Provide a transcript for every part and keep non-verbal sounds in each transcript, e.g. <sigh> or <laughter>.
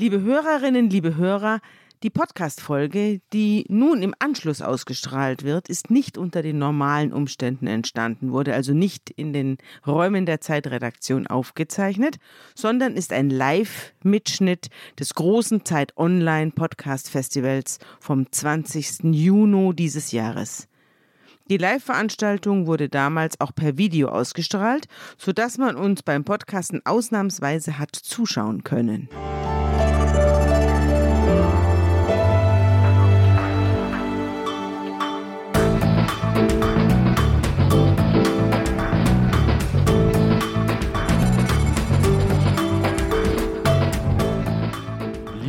Liebe Hörerinnen, liebe Hörer, die Podcast-Folge, die nun im Anschluss ausgestrahlt wird, ist nicht unter den normalen Umständen entstanden, wurde also nicht in den Räumen der Zeitredaktion aufgezeichnet, sondern ist ein Live-Mitschnitt des großen Zeit Online Podcast Festivals vom 20. Juni dieses Jahres. Die Live-Veranstaltung wurde damals auch per Video ausgestrahlt, sodass man uns beim Podcasten ausnahmsweise hat zuschauen können.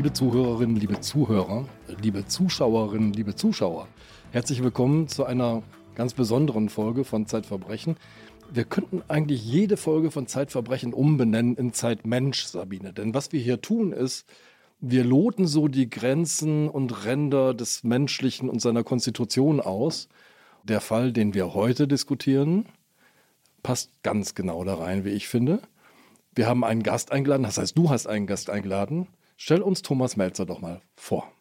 Liebe Zuhörerinnen, liebe Zuhörer, liebe Zuschauerinnen, liebe Zuschauer, herzlich willkommen zu einer ganz besonderen Folge von Zeitverbrechen. Wir könnten eigentlich jede Folge von Zeitverbrechen umbenennen in Zeitmensch, Sabine. Denn was wir hier tun ist, wir loten so die Grenzen und Ränder des Menschlichen und seiner Konstitution aus. Der Fall, den wir heute diskutieren, passt ganz genau da rein, wie ich finde. Wir haben einen Gast eingeladen, das heißt, du hast einen Gast eingeladen. Stell uns Thomas Melzer doch mal vor.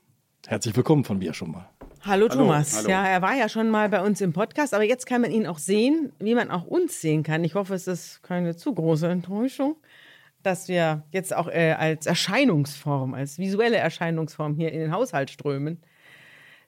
Herzlich willkommen von mir schon mal. Hallo, hallo Thomas. Hallo. Ja, er war ja schon mal bei uns im Podcast, aber jetzt kann man ihn auch sehen, wie man auch uns sehen kann. Ich hoffe, es ist keine zu große Enttäuschung, dass wir jetzt auch äh, als Erscheinungsform, als visuelle Erscheinungsform hier in den Haushalt strömen.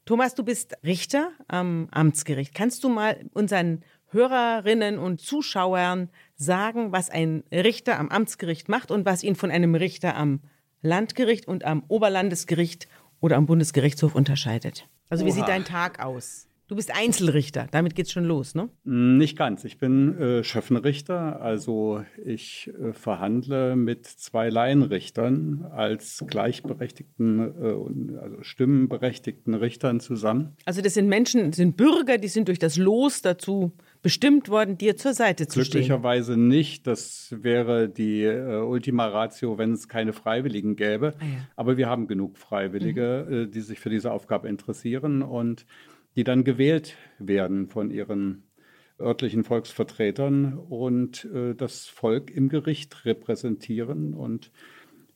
Thomas, du bist Richter am Amtsgericht. Kannst du mal unseren Hörerinnen und Zuschauern sagen, was ein Richter am Amtsgericht macht und was ihn von einem Richter am Landgericht und am Oberlandesgericht oder am Bundesgerichtshof unterscheidet. Also wie Oha. sieht dein Tag aus? Du bist Einzelrichter, damit geht's schon los, ne? Nicht ganz. Ich bin äh, Schöffenrichter, also ich äh, verhandle mit zwei Laienrichtern als gleichberechtigten, äh, also stimmenberechtigten Richtern zusammen. Also das sind Menschen, sind Bürger, die sind durch das Los dazu bestimmt worden, dir zur Seite zu stehen? Glücklicherweise nicht. Das wäre die äh, Ultima Ratio, wenn es keine Freiwilligen gäbe. Ah, ja. Aber wir haben genug Freiwillige, mhm. äh, die sich für diese Aufgabe interessieren und die dann gewählt werden von ihren örtlichen Volksvertretern und äh, das Volk im Gericht repräsentieren und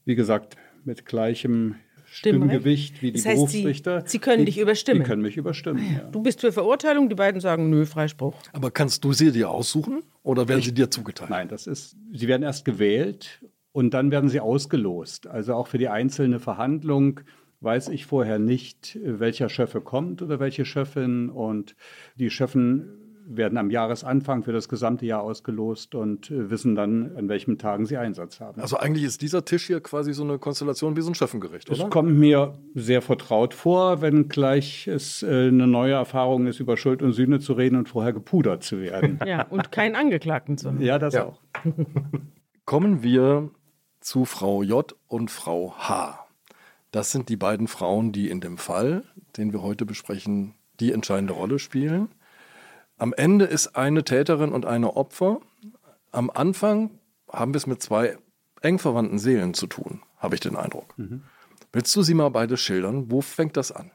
wie gesagt mit gleichem Stimmgewicht wie die das heißt, Berufsrichter. Sie, Sie können die, dich überstimmen. Die können mich überstimmen. Ah, ja. Ja. Du bist für Verurteilung, die beiden sagen nö, Freispruch. Aber kannst du sie dir aussuchen oder werden ich, sie dir zugeteilt? Nein, das ist, sie werden erst gewählt und dann werden sie ausgelost. Also auch für die einzelne Verhandlung weiß ich vorher nicht, welcher Schöffe kommt oder welche Schöffin und die Schöffen werden am Jahresanfang für das gesamte Jahr ausgelost und äh, wissen dann, an welchen Tagen sie Einsatz haben. Also eigentlich ist dieser Tisch hier quasi so eine Konstellation wie so ein Schöffengericht, oder? Es kommt mir sehr vertraut vor, wenn gleich es äh, eine neue Erfahrung ist, über Schuld und Sühne zu reden und vorher gepudert zu werden. <laughs> Ja, und keinen Angeklagten zu haben. Ja, das ja. auch. <laughs> Kommen wir zu Frau J und Frau H. Das sind die beiden Frauen, die in dem Fall, den wir heute besprechen, die entscheidende Rolle spielen. Am Ende ist eine Täterin und eine Opfer. Am Anfang haben wir es mit zwei eng verwandten Seelen zu tun, habe ich den Eindruck. Mhm. Willst du sie mal beide schildern? Wo fängt das an?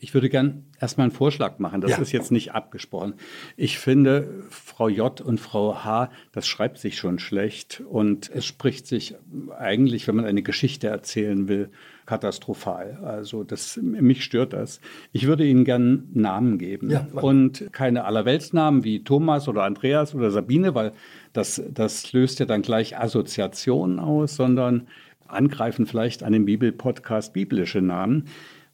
Ich würde gern erstmal einen Vorschlag machen. Das ja. ist jetzt nicht abgesprochen. Ich finde, Frau J und Frau H, das schreibt sich schon schlecht und es spricht sich eigentlich, wenn man eine Geschichte erzählen will, katastrophal. Also das, mich stört das. Ich würde Ihnen gern Namen geben ja, und keine Allerweltsnamen wie Thomas oder Andreas oder Sabine, weil das, das löst ja dann gleich Assoziationen aus, sondern angreifen vielleicht an den Bibelpodcast biblische Namen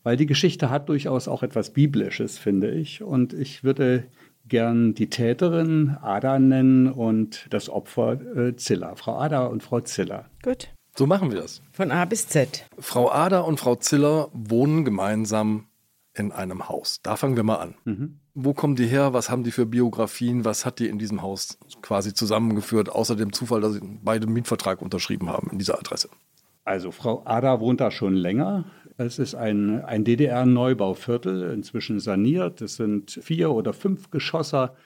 weil die Geschichte hat durchaus auch etwas Biblisches, finde ich. Und ich würde gern die Täterin Ada nennen und das Opfer äh, Zilla. Frau Ada und Frau Ziller. Gut. So machen wir das. Von A bis Z. Frau Ada und Frau Ziller wohnen gemeinsam in einem Haus. Da fangen wir mal an. Mhm. Wo kommen die her? Was haben die für Biografien? Was hat die in diesem Haus quasi zusammengeführt, außer dem Zufall, dass sie beide einen Mietvertrag unterschrieben haben in dieser Adresse? Also Frau Ada wohnt da schon länger. Es ist ein, ein DDR-Neubauviertel, inzwischen saniert. Es sind vier oder fünf Geschosser.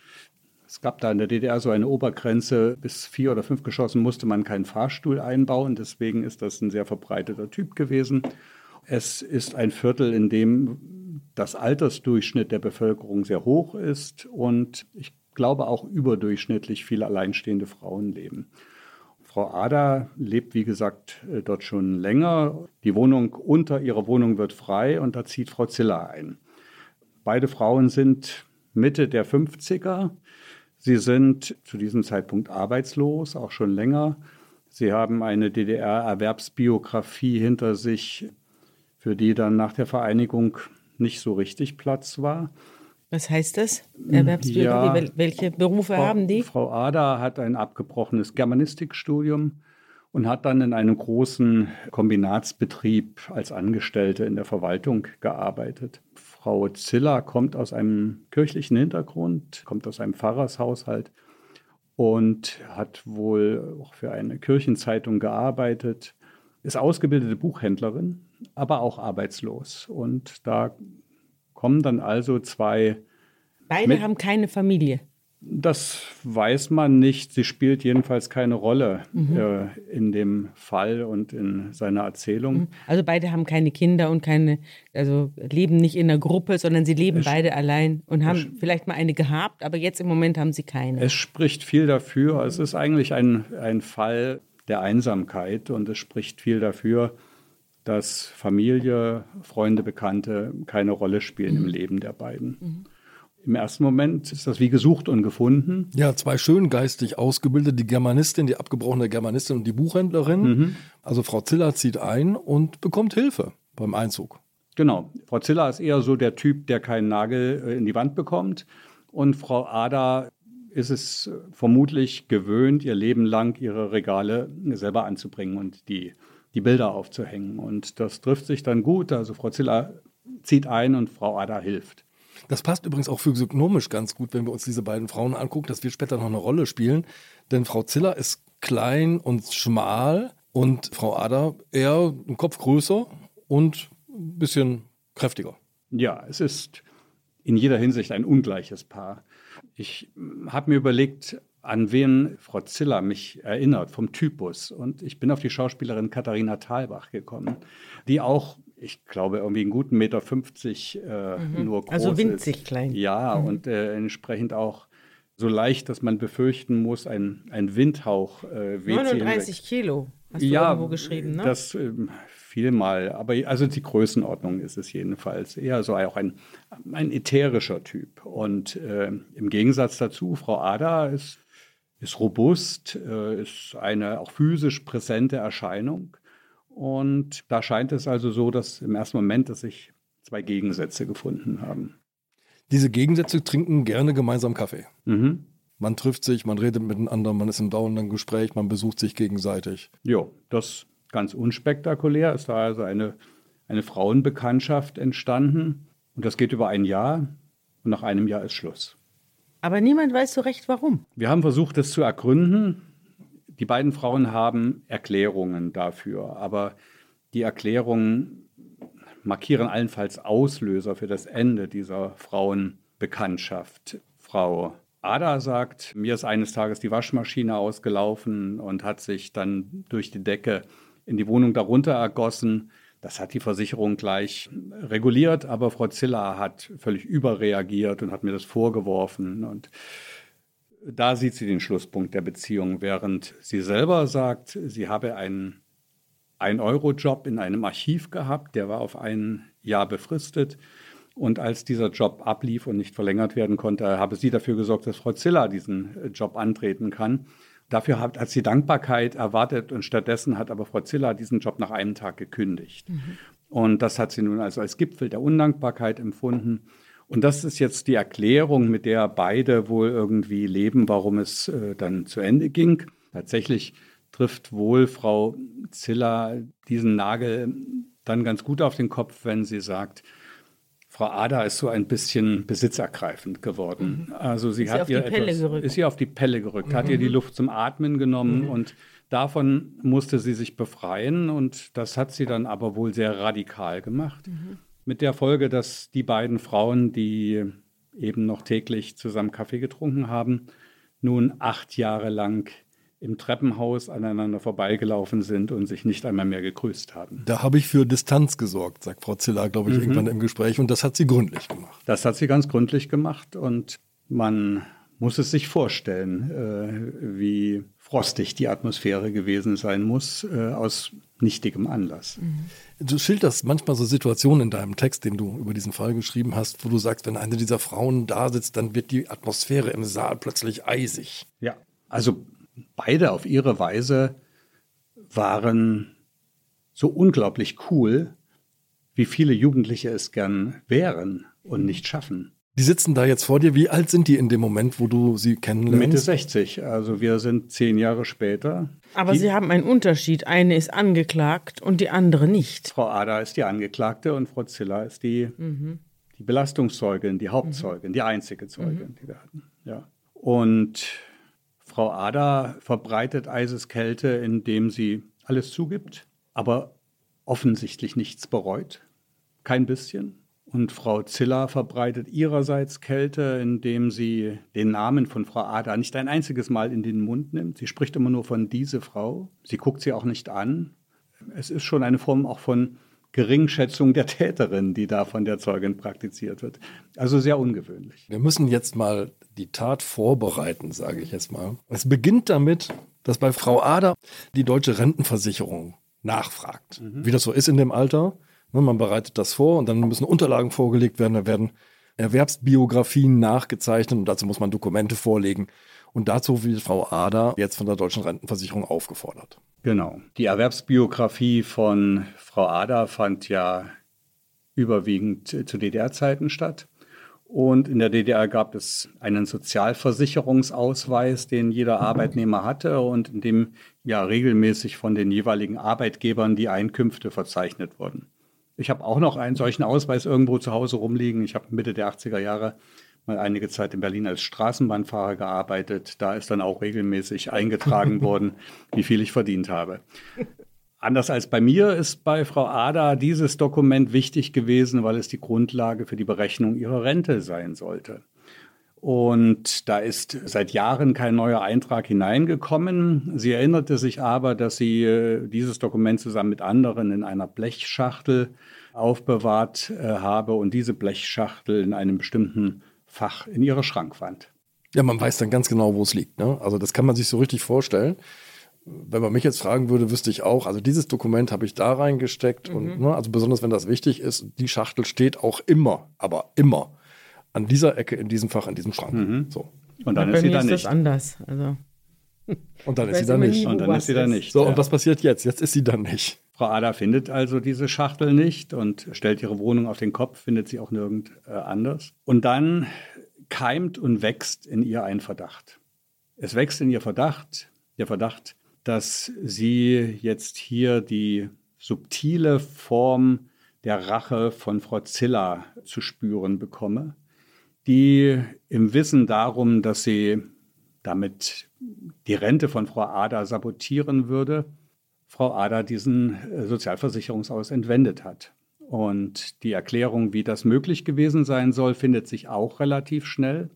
Es gab da in der DDR so eine Obergrenze, bis vier oder fünf Geschossen musste man keinen Fahrstuhl einbauen. Deswegen ist das ein sehr verbreiteter Typ gewesen. Es ist ein Viertel, in dem das Altersdurchschnitt der Bevölkerung sehr hoch ist und ich glaube auch überdurchschnittlich viele alleinstehende Frauen leben. Frau Ada lebt, wie gesagt, äh, dort schon länger. Die Wohnung unter ihrer Wohnung wird frei und da zieht Frau Ziller ein. Beide Frauen sind Mitte der 50er. Sie sind zu diesem Zeitpunkt arbeitslos, auch schon länger. Sie haben eine DDR-Erwerbsbiografie hinter sich, für die dann nach der Vereinigung nicht so richtig Platz war. Was heißt das? Erwerbsbiografie? Ja, Welche Berufe Frau, haben die? Frau Ada hat ein abgebrochenes Germanistikstudium und hat dann in einem großen Kombinatsbetrieb als Angestellte in der Verwaltung gearbeitet. Frau Ziller kommt aus einem kirchlichen Hintergrund, kommt aus einem Pfarrershaushalt und hat wohl auch für eine Kirchenzeitung gearbeitet, ist ausgebildete Buchhändlerin, aber auch arbeitslos. Und da kommen dann also zwei. Beide haben keine Familie. Das weiß man nicht. Sie spielt jedenfalls keine Rolle mhm. äh, in dem Fall und in seiner Erzählung. Mhm. Also beide haben keine Kinder und keine, also leben nicht in einer Gruppe, sondern sie leben es, beide allein und haben vielleicht mal eine gehabt, aber jetzt im Moment haben sie keine. Es spricht viel dafür. Es ist eigentlich ein, ein Fall der Einsamkeit und es spricht viel dafür, dass Familie, Freunde, Bekannte keine Rolle spielen mhm. im Leben der beiden. Mhm. Im ersten Moment ist das wie gesucht und gefunden. Ja, zwei schön geistig ausgebildete, die Germanistin, die abgebrochene Germanistin und die Buchhändlerin. Mhm. Also Frau Ziller zieht ein und bekommt Hilfe beim Einzug. Genau. Frau Ziller ist eher so der Typ, der keinen Nagel äh, in die Wand bekommt. Und Frau Ada ist es vermutlich gewöhnt, ihr Leben lang ihre Regale selber anzubringen und die die Bilder aufzuhängen. Und das trifft sich dann gut. Also Frau Ziller zieht ein und Frau Ada hilft. Das passt übrigens auch physiognomisch ganz gut, wenn wir uns diese beiden Frauen angucken. Das wird später noch eine Rolle spielen. Denn Frau Ziller ist klein und schmal und Frau Ada eher einen Kopf größer und ein bisschen kräftiger. Ja, es ist in jeder Hinsicht ein ungleiches Paar. Ich habe mir überlegt, an wen Frau Ziller mich erinnert vom Typus. Und ich bin auf die Schauspielerin Katharina Thalbach gekommen, die auch, ich glaube, irgendwie einen guten Meter 50 äh, mhm. nur groß Also winzig ist. klein. Ja, mhm. und äh, entsprechend auch so leicht, dass man befürchten muss, ein, ein Windhauch äh, weht 39 Kilo, hast du ja, irgendwo geschrieben, ne? das äh, viel mal. Aber also die Größenordnung ist es jedenfalls eher so auch ein, ein ätherischer Typ. Und äh, im Gegensatz dazu, Frau Ada ist ist robust, äh, ist eine auch physisch präsente Erscheinung. Und da scheint es also so, dass im ersten Moment, dass sich zwei Gegensätze gefunden haben. Diese Gegensätze trinken gerne gemeinsam Kaffee. Mhm. Man trifft sich, man redet miteinander, man ist im dauernden Gespräch, man besucht sich gegenseitig. Ja, das ganz unspektakulär ist da also eine, eine Frauenbekanntschaft entstanden. Und das geht über ein Jahr und nach einem Jahr ist Schluss. Aber niemand weiß so recht, warum. Wir haben versucht, das zu ergründen. Die beiden Frauen haben Erklärungen dafür, aber die Erklärungen markieren allenfalls Auslöser für das Ende dieser Frauenbekanntschaft. Frau Ada sagt, mir ist eines Tages die Waschmaschine ausgelaufen und hat sich dann durch die Decke in die Wohnung darunter ergossen. Das hat die Versicherung gleich reguliert, aber Frau Ziller hat völlig überreagiert und hat mir das vorgeworfen. Und da sieht sie den Schlusspunkt der Beziehung, während sie selber sagt, sie habe einen 1-Euro-Job in einem Archiv gehabt, der war auf ein Jahr befristet. Und als dieser Job ablief und nicht verlängert werden konnte, habe sie dafür gesorgt, dass Frau Ziller diesen Job antreten kann. Dafür hat, hat sie Dankbarkeit erwartet und stattdessen hat aber Frau Ziller diesen Job nach einem Tag gekündigt. Mhm. Und das hat sie nun also als Gipfel der Undankbarkeit empfunden. Und das ist jetzt die Erklärung, mit der beide wohl irgendwie leben, warum es äh, dann zu Ende ging. Tatsächlich trifft wohl Frau Ziller diesen Nagel dann ganz gut auf den Kopf, wenn sie sagt, Frau Ada ist so ein bisschen besitzergreifend geworden. Mhm. Also sie ist hat ihr etwas, ist ihr auf die Pelle gerückt, mhm. hat ihr die Luft zum Atmen genommen mhm. und davon musste sie sich befreien und das hat sie dann aber wohl sehr radikal gemacht. Mit der Folge, dass die beiden Frauen, die eben noch täglich zusammen Kaffee getrunken haben, nun acht Jahre lang im Treppenhaus aneinander vorbeigelaufen sind und sich nicht einmal mehr gegrüßt haben. Da habe ich für Distanz gesorgt, sagt Frau Ziller, glaube ich, mhm. irgendwann im Gespräch. Und das hat sie gründlich gemacht. Das hat sie ganz gründlich gemacht. Und man muss es sich vorstellen, äh, wie frostig die Atmosphäre gewesen sein muss, äh, aus nichtigem Anlass. Du schilderst manchmal so Situationen in deinem Text, den du über diesen Fall geschrieben hast, wo du sagst, wenn eine dieser Frauen da sitzt, dann wird die Atmosphäre im Saal plötzlich eisig. Ja, also beide auf ihre Weise waren so unglaublich cool, wie viele Jugendliche es gern wären und nicht schaffen. Die sitzen da jetzt vor dir. Wie alt sind die in dem Moment, wo du sie kennenlernst? Mitte 60. Also wir sind zehn Jahre später. Aber die, Sie haben einen Unterschied. Eine ist angeklagt und die andere nicht. Frau Ada ist die Angeklagte und Frau Ziller ist die, mhm. die Belastungszeugin, die Hauptzeugin, mhm. die einzige Zeugin, mhm. die wir hatten. Ja. Und Frau Ada verbreitet Eiseskälte, indem sie alles zugibt, aber offensichtlich nichts bereut. Kein bisschen. Und Frau Ziller verbreitet ihrerseits Kälte, indem sie den Namen von Frau Ada nicht ein einziges Mal in den Mund nimmt. Sie spricht immer nur von diese Frau. Sie guckt sie auch nicht an. Es ist schon eine Form auch von Geringschätzung der Täterin, die da von der Zeugin praktiziert wird. Also sehr ungewöhnlich. Wir müssen jetzt mal die Tat vorbereiten, sage ich jetzt mal. Es beginnt damit, dass bei Frau Ada die deutsche Rentenversicherung nachfragt, mhm. wie das so ist in dem Alter. Ne, man bereitet das vor und dann müssen Unterlagen vorgelegt werden, da werden Erwerbsbiografien nachgezeichnet und dazu muss man Dokumente vorlegen. Und dazu wird Frau Ader jetzt von der Deutschen Rentenversicherung aufgefordert. Genau. Die Erwerbsbiografie von Frau Ader fand ja überwiegend zu DDR-Zeiten statt. Und in der DDR gab es einen Sozialversicherungsausweis, den jeder Arbeitnehmer hatte und in dem ja regelmäßig von den jeweiligen Arbeitgebern die Einkünfte verzeichnet wurden. Ich habe auch noch einen solchen Ausweis irgendwo zu Hause rumliegen. Ich habe Mitte der 80er Jahre mal einige Zeit in Berlin als Straßenbahnfahrer gearbeitet. Da ist dann auch regelmäßig eingetragen <laughs> worden, wie viel ich verdient habe. Anders als bei mir ist bei Frau Ada dieses Dokument wichtig gewesen, weil es die Grundlage für die Berechnung ihrer Rente sein sollte. Und da ist seit Jahren kein neuer Eintrag hineingekommen. Sie erinnerte sich aber, dass sie äh, dieses Dokument zusammen mit anderen in einer Blechschachtel aufbewahrt äh, habe und diese Blechschachtel in einem bestimmten Fach in ihrer Schrankwand. Ja, man weiß dann ganz genau, wo es liegt. Ne? Also das kann man sich so richtig vorstellen. Wenn man mich jetzt fragen würde, wüsste ich auch, also dieses Dokument habe ich da reingesteckt mhm. und ne, also besonders wenn das wichtig ist, die Schachtel steht auch immer, aber immer an dieser Ecke, in diesem Fach, in diesem Schrank. Mhm. So. Und dann ist sie da nicht. Ist das anders. Also. Und dann ist sie da nicht. Und dann ist sie da nicht. So, ja. und was passiert jetzt? Jetzt ist sie dann nicht. Frau Ada findet also diese Schachtel nicht und stellt ihre Wohnung auf den Kopf, findet sie auch nirgend äh, anders. Und dann keimt und wächst in ihr ein Verdacht. Es wächst in ihr Verdacht, der Verdacht, dass sie jetzt hier die subtile Form der Rache von Frau Ziller zu spüren bekomme die im Wissen darum, dass sie damit die Rente von Frau Ada sabotieren würde, Frau Ada diesen äh, Sozialversicherungsaus entwendet hat. Und die Erklärung, wie das möglich gewesen sein soll, findet sich auch relativ schnell.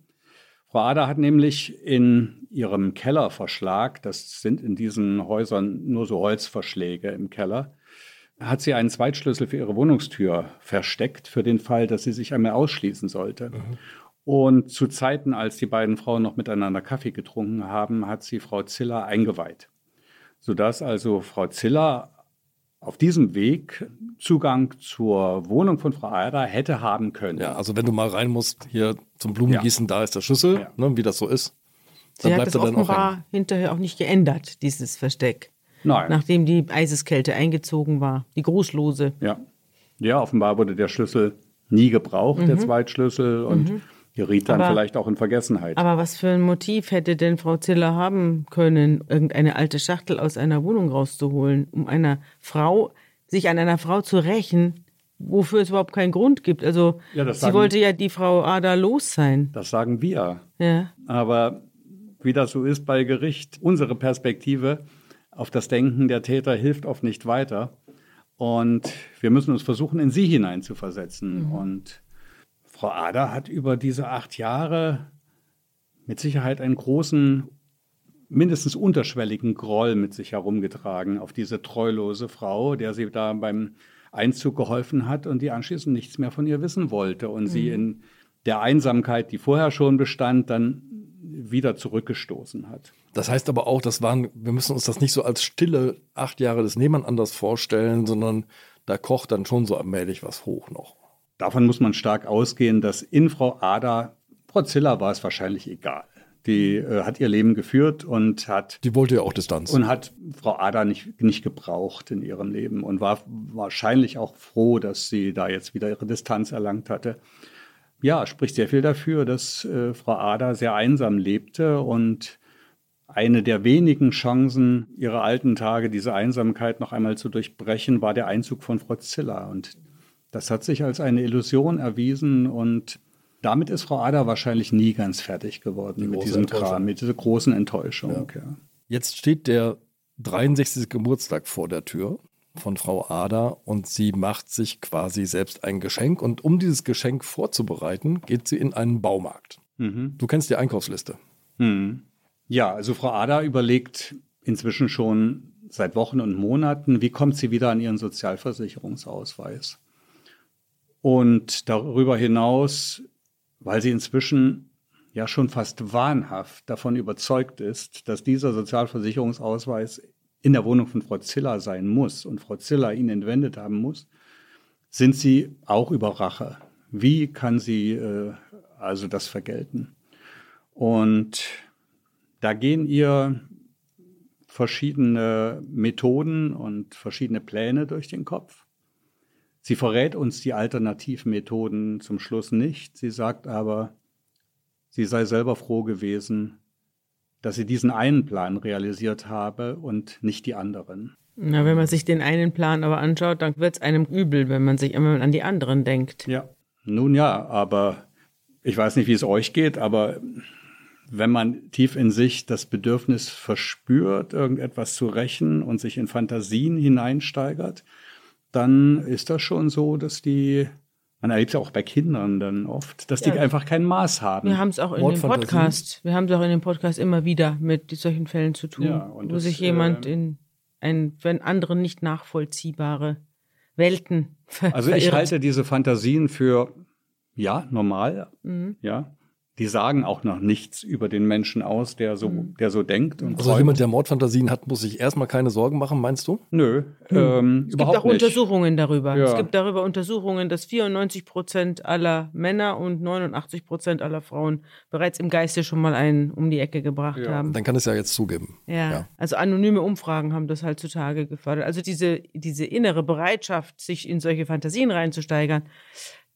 Frau Ada hat nämlich in ihrem Kellerverschlag, das sind in diesen Häusern nur so Holzverschläge im Keller, hat sie einen Zweitschlüssel für ihre Wohnungstür versteckt, für den Fall, dass sie sich einmal ausschließen sollte. Mhm. Und zu Zeiten, als die beiden Frauen noch miteinander Kaffee getrunken haben, hat sie Frau Ziller eingeweiht. Sodass also Frau Ziller auf diesem Weg Zugang zur Wohnung von Frau Eider hätte haben können. Ja, also wenn du mal rein musst, hier zum Blumengießen, ja. da ist der Schlüssel, ja. ne, wie das so ist. Dann Sie bleibt hat das er dann offenbar auch hinterher auch nicht geändert, dieses Versteck. Nein. Nachdem die Eiseskälte eingezogen war, die Großlose. Ja. Ja, offenbar wurde der Schlüssel nie gebraucht, mhm. der Zweitschlüssel. Und mhm geriet dann aber, vielleicht auch in Vergessenheit. Aber was für ein Motiv hätte denn Frau Ziller haben können, irgendeine alte Schachtel aus einer Wohnung rauszuholen, um einer Frau, sich an einer Frau zu rächen, wofür es überhaupt keinen Grund gibt? Also ja, sie sagen, wollte ja die Frau Ada los sein. Das sagen wir. Ja. Aber wie das so ist bei Gericht, unsere Perspektive auf das Denken der Täter hilft oft nicht weiter. Und wir müssen uns versuchen, in sie hineinzuversetzen. Mhm. Und Frau Ader hat über diese acht Jahre mit Sicherheit einen großen, mindestens unterschwelligen Groll mit sich herumgetragen auf diese treulose Frau, der sie da beim Einzug geholfen hat und die anschließend nichts mehr von ihr wissen wollte und mhm. sie in der Einsamkeit, die vorher schon bestand, dann wieder zurückgestoßen hat. Das heißt aber auch, das waren, wir müssen uns das nicht so als stille acht Jahre des Nebenanders vorstellen, sondern da kocht dann schon so allmählich was hoch noch. Davon muss man stark ausgehen, dass in Frau Ada, Frau Ziller war es wahrscheinlich egal. Die äh, hat ihr Leben geführt und hat. Die wollte ja auch Distanz. Und hat Frau Ada nicht, nicht gebraucht in ihrem Leben und war wahrscheinlich auch froh, dass sie da jetzt wieder ihre Distanz erlangt hatte. Ja, spricht sehr viel dafür, dass äh, Frau Ada sehr einsam lebte und eine der wenigen Chancen ihrer alten Tage, diese Einsamkeit noch einmal zu durchbrechen, war der Einzug von Frau Ziller. Und das hat sich als eine Illusion erwiesen und damit ist Frau Ada wahrscheinlich nie ganz fertig geworden mit diesem Kram, mit dieser großen Enttäuschung. Ja. Ja. Jetzt steht der 63. Geburtstag vor der Tür von Frau Ada und sie macht sich quasi selbst ein Geschenk und um dieses Geschenk vorzubereiten, geht sie in einen Baumarkt. Mhm. Du kennst die Einkaufsliste. Mhm. Ja, also Frau Ada überlegt inzwischen schon seit Wochen und Monaten, wie kommt sie wieder an ihren Sozialversicherungsausweis. Und darüber hinaus weil sie inzwischen ja schon fast wahnhaft davon überzeugt ist, dass dieser Sozialversicherungsausweis in der Wohnung von Frau Ziller sein muss und Frau Ziller ihn entwendet haben muss, sind sie auch über Rache. Wie kann sie äh, also das vergelten? Und da gehen ihr verschiedene Methoden und verschiedene Pläne durch den Kopf. Sie verrät uns die Alternativmethoden zum Schluss nicht. Sie sagt aber, sie sei selber froh gewesen, dass sie diesen einen Plan realisiert habe und nicht die anderen. Na, wenn man sich den einen Plan aber anschaut, dann wird es einem übel, wenn man sich immer an die anderen denkt. Ja, nun ja, aber ich weiß nicht, wie es euch geht, aber wenn man tief in sich das Bedürfnis verspürt, irgendetwas zu rächen und sich in Fantasien hineinsteigert, dann ist das schon so, dass die, man erlebt es ja auch bei Kindern dann oft, dass ja. die einfach kein Maß haben. Wir haben es auch in dem Podcast, wir haben es auch in dem Podcast immer wieder mit solchen Fällen zu tun, ja, wo das, sich jemand äh, in ein, wenn andere nicht nachvollziehbare Welten ver <laughs> Also ich halte diese Fantasien für, ja, normal, mhm. ja, die sagen auch noch nichts über den Menschen aus, der so, mhm. der so denkt. Und also träumt. jemand, der Mordfantasien hat, muss sich erstmal keine Sorgen machen, meinst du? Nö, hm. ähm, es überhaupt gibt auch nicht. Untersuchungen darüber. Ja. Es gibt darüber Untersuchungen, dass 94 Prozent aller Männer und 89 Prozent aller Frauen bereits im Geiste schon mal einen um die Ecke gebracht ja. haben. Dann kann es ja jetzt zugeben. Ja. ja. also anonyme Umfragen haben das halt zutage gefördert. Also diese, diese innere Bereitschaft, sich in solche Fantasien reinzusteigern, äh,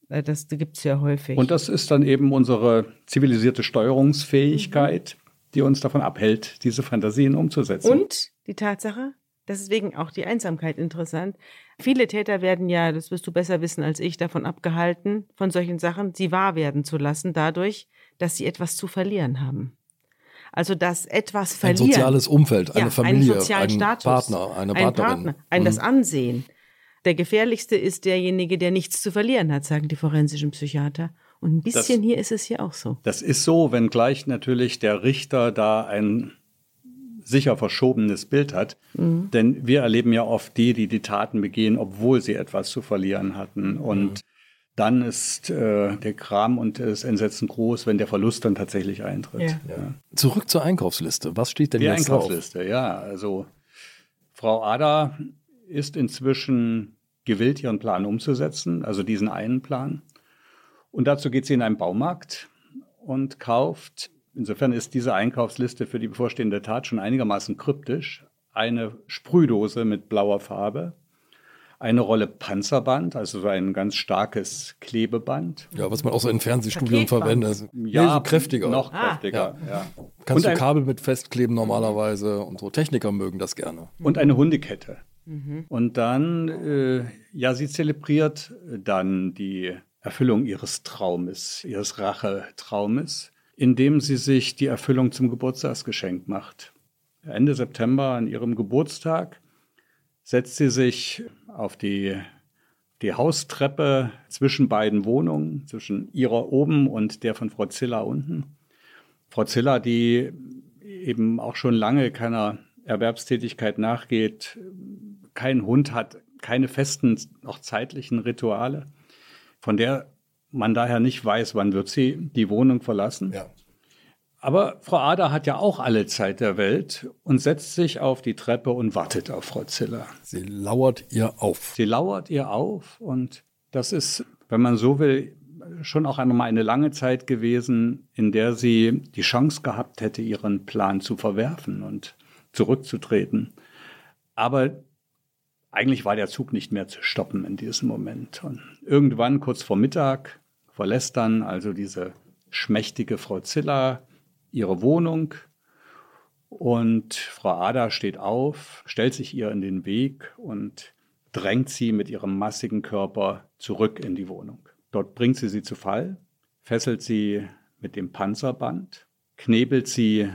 das gibt es ja häufig. Und das ist dann eben unsere zivilisierte Steuerungsfähigkeit, mhm. die uns davon abhält, diese Fantasien umzusetzen. Und die Tatsache, deswegen auch die Einsamkeit interessant. Viele Täter werden ja, das wirst du besser wissen als ich, davon abgehalten, von solchen Sachen sie wahr werden zu lassen, dadurch, dass sie etwas zu verlieren haben. Also dass etwas verlieren. Ein soziales Umfeld, eine ja, Familie, ein Status, Partner, eine Partnerin. Ein Partner, ein mhm. das Ansehen. Der gefährlichste ist derjenige, der nichts zu verlieren hat, sagen die forensischen Psychiater. Und ein bisschen das, hier ist es hier auch so. Das ist so, wenngleich natürlich der Richter da ein sicher verschobenes Bild hat. Mhm. Denn wir erleben ja oft die, die die Taten begehen, obwohl sie etwas zu verlieren hatten. Und mhm. dann ist äh, der Kram und das Entsetzen groß, wenn der Verlust dann tatsächlich eintritt. Ja. Ja. Zurück zur Einkaufsliste. Was steht denn die jetzt drauf? Die Einkaufsliste, ja. Also Frau Ada ist inzwischen gewillt, ihren Plan umzusetzen, also diesen einen Plan. Und dazu geht sie in einen Baumarkt und kauft, insofern ist diese Einkaufsliste für die bevorstehende Tat schon einigermaßen kryptisch, eine Sprühdose mit blauer Farbe, eine Rolle Panzerband, also so ein ganz starkes Klebeband. Ja, was man auch so in Fernsehstudien verwendet. Ja, nee, so kräftiger. Noch ah, kräftiger, ja. ja. Kannst und du Kabel mit festkleben normalerweise und so. Techniker mögen das gerne. Und eine Hundekette. Mhm. Und dann, äh, ja, sie zelebriert dann die Erfüllung ihres Traumes, ihres Rachetraumes, indem sie sich die Erfüllung zum Geburtstagsgeschenk macht. Ende September an ihrem Geburtstag setzt sie sich auf die, die Haustreppe zwischen beiden Wohnungen, zwischen ihrer oben und der von Frau Ziller unten. Frau Ziller, die eben auch schon lange keiner Erwerbstätigkeit nachgeht, keinen Hund hat, keine festen, auch zeitlichen Rituale, von der man daher nicht weiß, wann wird sie die Wohnung verlassen. Ja. Aber Frau Ader hat ja auch alle Zeit der Welt und setzt sich auf die Treppe und wartet auf Frau Ziller. Sie lauert ihr auf. Sie lauert ihr auf und das ist, wenn man so will, schon auch einmal eine lange Zeit gewesen, in der sie die Chance gehabt hätte, ihren Plan zu verwerfen und zurückzutreten. Aber eigentlich war der Zug nicht mehr zu stoppen in diesem Moment. Und irgendwann, kurz vor Mittag, verlässt dann also diese schmächtige Frau Ziller ihre Wohnung und Frau Ada steht auf, stellt sich ihr in den Weg und drängt sie mit ihrem massigen Körper zurück in die Wohnung. Dort bringt sie sie zu Fall, fesselt sie mit dem Panzerband, knebelt sie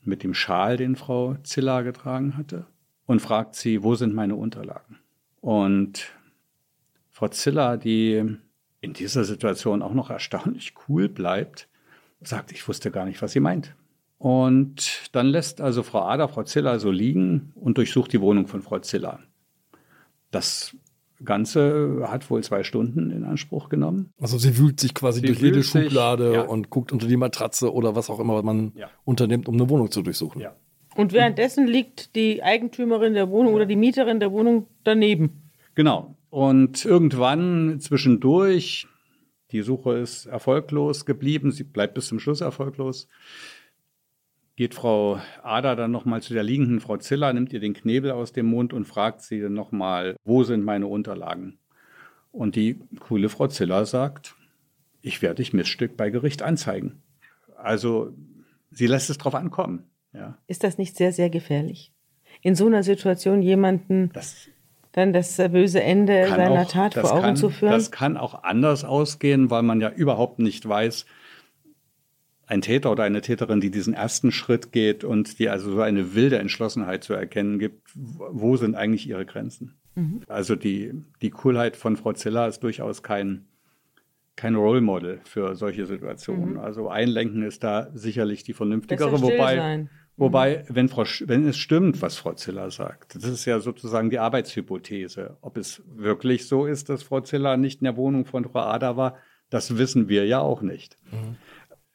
mit dem Schal, den Frau Zilla getragen hatte, und fragt sie, wo sind meine Unterlagen? Und Frau Zilla, die in dieser Situation auch noch erstaunlich cool bleibt, sagt, ich wusste gar nicht, was sie meint. Und dann lässt also Frau Ada Frau Ziller so liegen und durchsucht die Wohnung von Frau Ziller. Das Ganze hat wohl zwei Stunden in Anspruch genommen. Also sie wühlt sich quasi sie durch jede Schublade sich, ja. und guckt unter die Matratze oder was auch immer man ja. unternimmt, um eine Wohnung zu durchsuchen. Ja. Und währenddessen liegt die Eigentümerin der Wohnung oder die Mieterin der Wohnung daneben. Genau. Und irgendwann zwischendurch, die Suche ist erfolglos geblieben, sie bleibt bis zum Schluss erfolglos, geht Frau Ada dann nochmal zu der liegenden Frau Ziller, nimmt ihr den Knebel aus dem Mund und fragt sie dann nochmal, wo sind meine Unterlagen? Und die coole Frau Ziller sagt, ich werde dich Missstück bei Gericht anzeigen. Also sie lässt es drauf ankommen. Ja. Ist das nicht sehr, sehr gefährlich? In so einer Situation jemanden das dann das böse Ende seiner auch, Tat vor Augen kann, zu führen? Das kann auch anders ausgehen, weil man ja überhaupt nicht weiß, ein Täter oder eine Täterin, die diesen ersten Schritt geht und die also so eine wilde Entschlossenheit zu erkennen gibt, wo sind eigentlich ihre Grenzen? Mhm. Also die, die Coolheit von Frau Ziller ist durchaus kein, kein Role Model für solche Situationen. Mhm. Also einlenken ist da sicherlich die vernünftigere, wobei, sein. Wobei wenn, Frau, wenn es stimmt, was Frau Ziller sagt, das ist ja sozusagen die Arbeitshypothese. Ob es wirklich so ist, dass Frau Ziller nicht in der Wohnung von Frau Ada war, das wissen wir ja auch nicht. Mhm.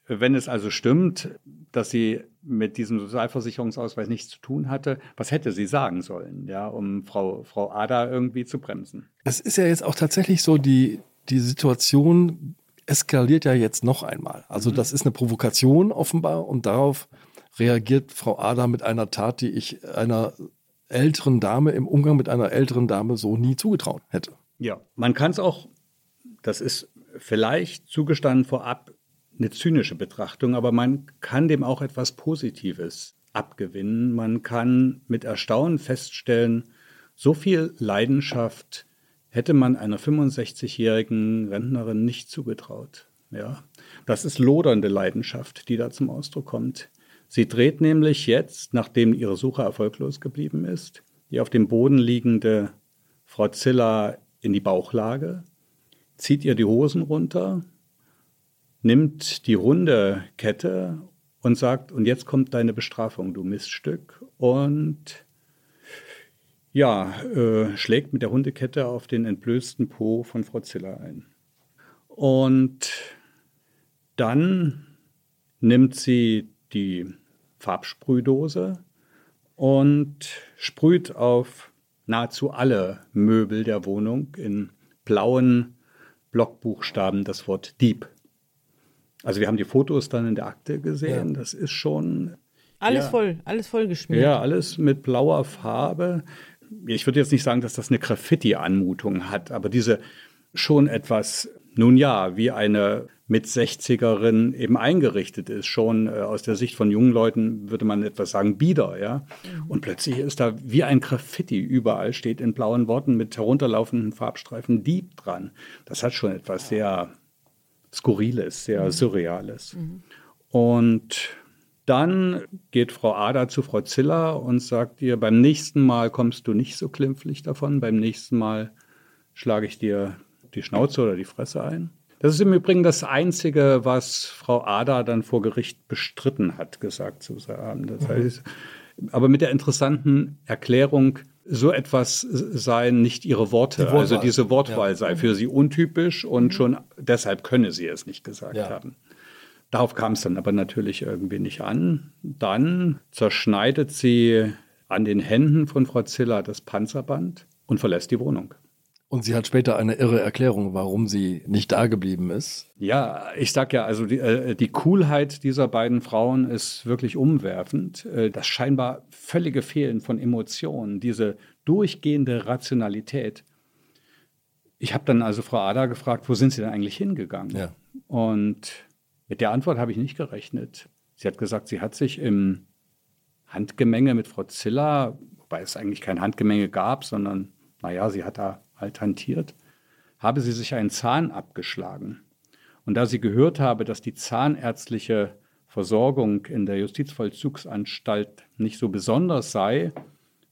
Wenn es also stimmt, dass sie mit diesem Sozialversicherungsausweis nichts zu tun hatte, was hätte sie sagen sollen, ja, um Frau, Frau Ada irgendwie zu bremsen? Es ist ja jetzt auch tatsächlich so, die, die Situation eskaliert ja jetzt noch einmal. Also mhm. das ist eine Provokation offenbar und darauf reagiert Frau Ada mit einer Tat, die ich einer älteren Dame im Umgang mit einer älteren Dame so nie zugetraut hätte. Ja, man kann es auch, das ist vielleicht zugestanden vorab, eine zynische Betrachtung, aber man kann dem auch etwas Positives abgewinnen. Man kann mit Erstaunen feststellen, so viel Leidenschaft hätte man einer 65-jährigen Rentnerin nicht zugetraut. Ja, das ist lodernde Leidenschaft, die da zum Ausdruck kommt. Sie dreht nämlich jetzt, nachdem ihre Suche erfolglos geblieben ist, die auf dem Boden liegende Frau Ziller in die Bauchlage, zieht ihr die Hosen runter, nimmt die runde Kette und sagt, und jetzt kommt deine Bestrafung, du Miststück. Und ja, äh, schlägt mit der Hundekette auf den entblößten Po von Frau Ziller ein. Und dann nimmt sie die Farbsprühdose und sprüht auf nahezu alle Möbel der Wohnung in blauen Blockbuchstaben das Wort Dieb. Also wir haben die Fotos dann in der Akte gesehen. Ja. Das ist schon alles ja, voll, alles voll geschmiert. Ja, alles mit blauer Farbe. Ich würde jetzt nicht sagen, dass das eine Graffiti-Anmutung hat, aber diese schon etwas, nun ja, wie eine mit 60erin eben eingerichtet ist. Schon äh, aus der Sicht von jungen Leuten würde man etwas sagen, bieder, ja. Mhm. Und plötzlich ist da wie ein Graffiti überall, steht in blauen Worten mit herunterlaufenden Farbstreifen Dieb dran. Das hat schon etwas sehr Skurriles, sehr mhm. Surreales. Mhm. Und dann geht Frau Ada zu Frau Ziller und sagt ihr, beim nächsten Mal kommst du nicht so klimpflich davon, beim nächsten Mal schlage ich dir die Schnauze oder die Fresse ein. Das ist im Übrigen das Einzige, was Frau Ada dann vor Gericht bestritten hat, gesagt zu haben. Das mhm. heißt, aber mit der interessanten Erklärung, so etwas seien nicht ihre Worte. Die also diese Wortwahl ja. sei für sie untypisch und mhm. schon deshalb könne sie es nicht gesagt ja. haben. Darauf kam es dann aber natürlich irgendwie nicht an. Dann zerschneidet sie an den Händen von Frau Ziller das Panzerband und verlässt die Wohnung. Und sie hat später eine irre Erklärung, warum sie nicht da geblieben ist. Ja, ich sag ja, also die, äh, die Coolheit dieser beiden Frauen ist wirklich umwerfend. Äh, das scheinbar völlige Fehlen von Emotionen, diese durchgehende Rationalität. Ich habe dann also Frau Ada gefragt, wo sind Sie denn eigentlich hingegangen? Ja. Und mit der Antwort habe ich nicht gerechnet. Sie hat gesagt, sie hat sich im Handgemenge mit Frau Ziller, wobei es eigentlich kein Handgemenge gab, sondern naja, sie hat da halt hantiert, habe sie sich einen Zahn abgeschlagen. Und da sie gehört habe, dass die zahnärztliche Versorgung in der Justizvollzugsanstalt nicht so besonders sei,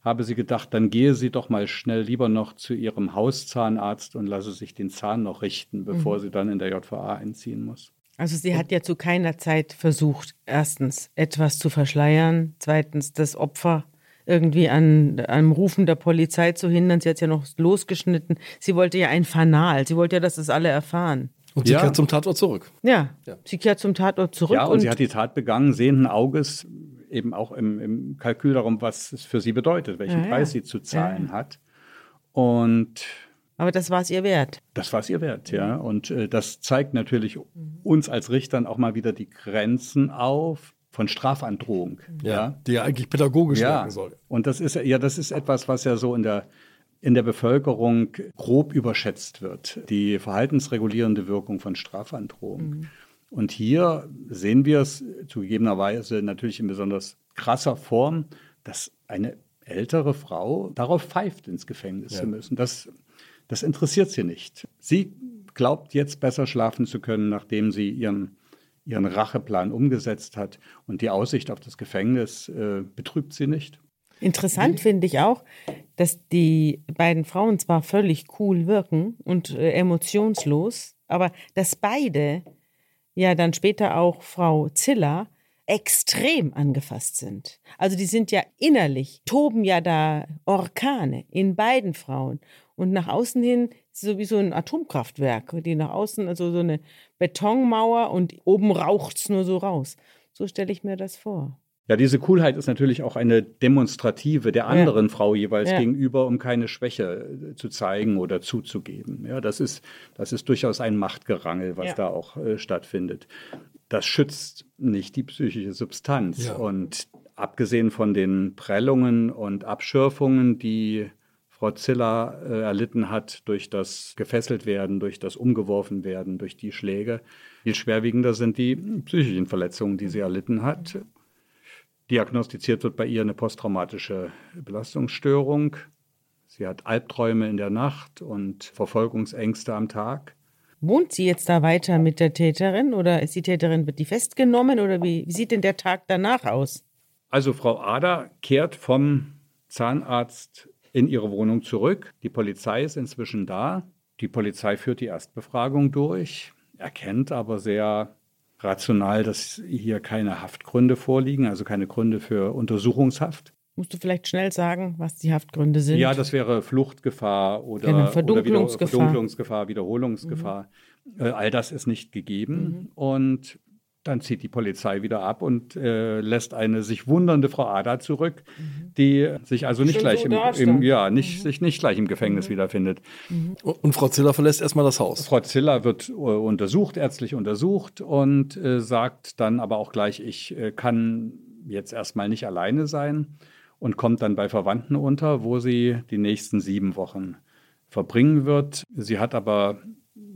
habe sie gedacht, dann gehe sie doch mal schnell lieber noch zu ihrem Hauszahnarzt und lasse sich den Zahn noch richten, bevor mhm. sie dann in der JVA einziehen muss. Also sie hat ja zu keiner Zeit versucht, erstens etwas zu verschleiern, zweitens das Opfer irgendwie an einem Rufen der Polizei zu hindern. Sie hat ja noch losgeschnitten. Sie wollte ja ein Fanal. Sie wollte ja, dass es alle erfahren. Und sie ja. kehrt zum Tatort zurück. Ja, ja, sie kehrt zum Tatort zurück. Ja, und, und sie hat die Tat begangen, sehenden Auges, eben auch im, im Kalkül darum, was es für sie bedeutet, welchen ja, Preis sie zu zahlen hat. Und aber das war es ihr wert. Das war es ihr wert, ja. Und äh, das zeigt natürlich uns als Richtern auch mal wieder die Grenzen auf, von Strafandrohung. Ja, ja, die ja eigentlich pädagogisch ja. wirken soll. Und das ist ja, das ist etwas, was ja so in der in der Bevölkerung grob überschätzt wird, die verhaltensregulierende Wirkung von Strafandrohung. Mhm. Und hier sehen wir es zugegebenerweise natürlich in besonders krasser Form, dass eine ältere Frau darauf pfeift, ins Gefängnis ja. zu müssen. Das, das interessiert sie nicht. Sie glaubt jetzt besser schlafen zu können, nachdem sie ihren ihren Racheplan umgesetzt hat. Und die Aussicht auf das Gefängnis äh, betrübt sie nicht. Interessant finde ich auch, dass die beiden Frauen zwar völlig cool wirken und äh, emotionslos, aber dass beide, ja dann später auch Frau Ziller, extrem angefasst sind. Also die sind ja innerlich, toben ja da Orkane in beiden Frauen. Und nach außen hin so wie so ein Atomkraftwerk, die nach außen, also so eine Betonmauer und oben raucht es nur so raus. So stelle ich mir das vor. Ja, diese Coolheit ist natürlich auch eine demonstrative der anderen ja. Frau jeweils ja. gegenüber, um keine Schwäche äh, zu zeigen oder zuzugeben. Ja, das ist, das ist durchaus ein Machtgerangel, was ja. da auch äh, stattfindet. Das schützt nicht die psychische Substanz. Und abgesehen von den Prellungen und Abschürfungen, die Frau Ziller äh, erlitten hat durch das Gefesseltwerden, durch das Umgeworfenwerden, durch die Schläge. Viel schwerwiegender sind die psychischen Verletzungen, die sie erlitten hat. Diagnostiziert wird bei ihr eine posttraumatische Belastungsstörung. Sie hat Albträume in der Nacht und Verfolgungsängste am Tag. Wohnt sie jetzt da weiter mit der Täterin oder ist die Täterin, wird die festgenommen oder wie, wie sieht denn der Tag danach aus? Also Frau Ader kehrt vom Zahnarzt in ihre Wohnung zurück. Die Polizei ist inzwischen da. Die Polizei führt die Erstbefragung durch, erkennt aber sehr rational, dass hier keine Haftgründe vorliegen, also keine Gründe für Untersuchungshaft. Musst du vielleicht schnell sagen, was die Haftgründe sind? Ja, das wäre Fluchtgefahr oder, genau, Verdunklungsgefahr, oder Verdunklungsgefahr, Wiederholungsgefahr. Mhm. Äh, all das ist nicht gegeben. Mhm. Und dann zieht die Polizei wieder ab und äh, lässt eine sich wundernde Frau Ada zurück, mhm. die sich also nicht gleich so im, im, ja, nicht, mhm. sich nicht gleich im Gefängnis mhm. wiederfindet. Mhm. Und Frau Ziller verlässt erstmal das Haus. Frau Ziller wird äh, untersucht, ärztlich untersucht und äh, sagt dann aber auch gleich, ich äh, kann jetzt erstmal nicht alleine sein und kommt dann bei Verwandten unter, wo sie die nächsten sieben Wochen verbringen wird. Sie hat aber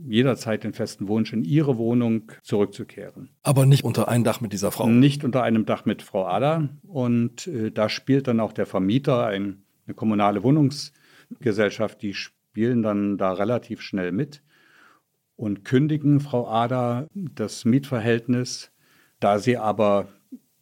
jederzeit den festen Wunsch, in ihre Wohnung zurückzukehren. Aber nicht unter einem Dach mit dieser Frau? Nicht unter einem Dach mit Frau Ada. Und äh, da spielt dann auch der Vermieter, ein, eine kommunale Wohnungsgesellschaft, die spielen dann da relativ schnell mit und kündigen Frau Ada das Mietverhältnis. Da sie aber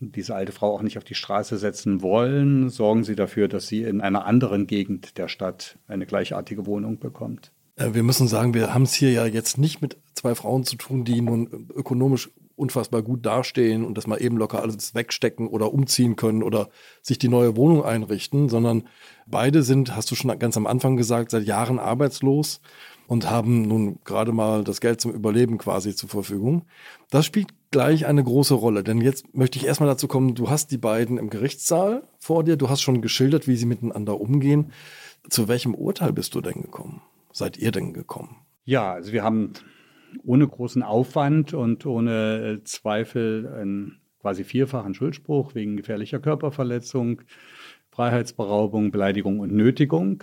diese alte Frau auch nicht auf die Straße setzen wollen, sorgen sie dafür, dass sie in einer anderen Gegend der Stadt eine gleichartige Wohnung bekommt. Äh, wir müssen sagen, wir haben es hier ja jetzt nicht mit zwei Frauen zu tun, die nun ökonomisch unfassbar gut dastehen und das mal eben locker alles wegstecken oder umziehen können oder sich die neue Wohnung einrichten, sondern beide sind, hast du schon ganz am Anfang gesagt, seit Jahren arbeitslos und haben nun gerade mal das Geld zum Überleben quasi zur Verfügung. Das spielt gleich eine große Rolle, denn jetzt möchte ich erstmal dazu kommen, du hast die beiden im Gerichtssaal vor dir, du hast schon geschildert, wie sie miteinander umgehen. Zu welchem Urteil bist du denn gekommen? Seid ihr denn gekommen? Ja, also wir haben ohne großen Aufwand und ohne Zweifel einen quasi vierfachen Schuldspruch wegen gefährlicher Körperverletzung, Freiheitsberaubung, Beleidigung und Nötigung.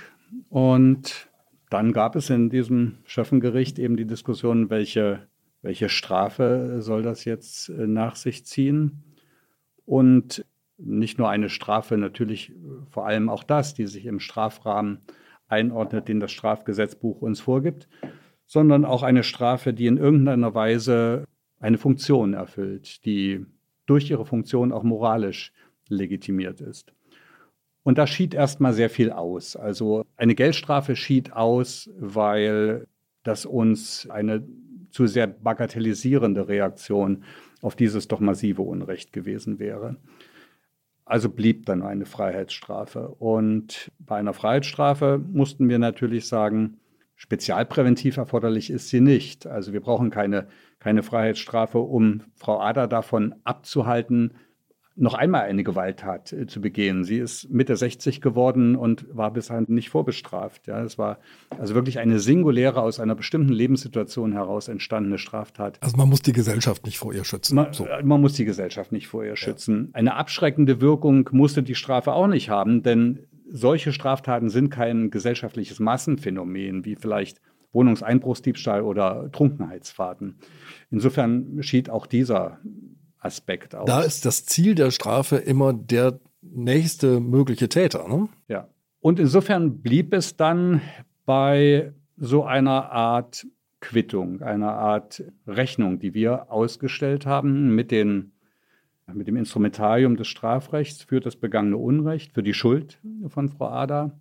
Und dann gab es in diesem Schöffengericht eben die Diskussion, welche, welche Strafe soll das jetzt äh, nach sich ziehen. Und nicht nur eine Strafe, natürlich vor allem auch das, die sich im Strafrahmen einordnet, den das Strafgesetzbuch uns vorgibt, sondern auch eine Strafe, die in irgendeiner Weise eine Funktion erfüllt, die durch ihre Funktion auch moralisch legitimiert ist. Und da schied erstmal sehr viel aus. Also eine Geldstrafe schied aus, weil das uns eine zu sehr bagatellisierende Reaktion auf dieses doch massive Unrecht gewesen wäre. Also blieb dann eine Freiheitsstrafe. Und bei einer Freiheitsstrafe mussten wir natürlich sagen, spezialpräventiv erforderlich ist sie nicht. Also wir brauchen keine, keine Freiheitsstrafe, um Frau Ader davon abzuhalten, noch einmal eine Gewalttat äh, zu begehen. Sie ist Mitte 60 geworden und war bisher nicht vorbestraft. Ja, es war also wirklich eine singuläre, aus einer bestimmten Lebenssituation heraus entstandene Straftat. Also man muss die Gesellschaft nicht vor ihr schützen. Man, so. Äh, man muss die Gesellschaft nicht vor ihr schützen. Ja. Eine abschreckende Wirkung musste die Strafe auch nicht haben, denn solche Straftaten sind kein gesellschaftliches Massenphänomen, wie vielleicht Wohnungseinbruchsdiebstahl oder Trunkenheitsfahrten. Insofern schied auch dieser Aspekt aus. Da ist das Ziel der Strafe immer der nächste mögliche Täter. Ne? Ja. Und insofern blieb es dann bei so einer Art Quittung, einer Art Rechnung, die wir ausgestellt haben mit, den, mit dem Instrumentarium des Strafrechts für das begangene Unrecht, für die Schuld von Frau Ada.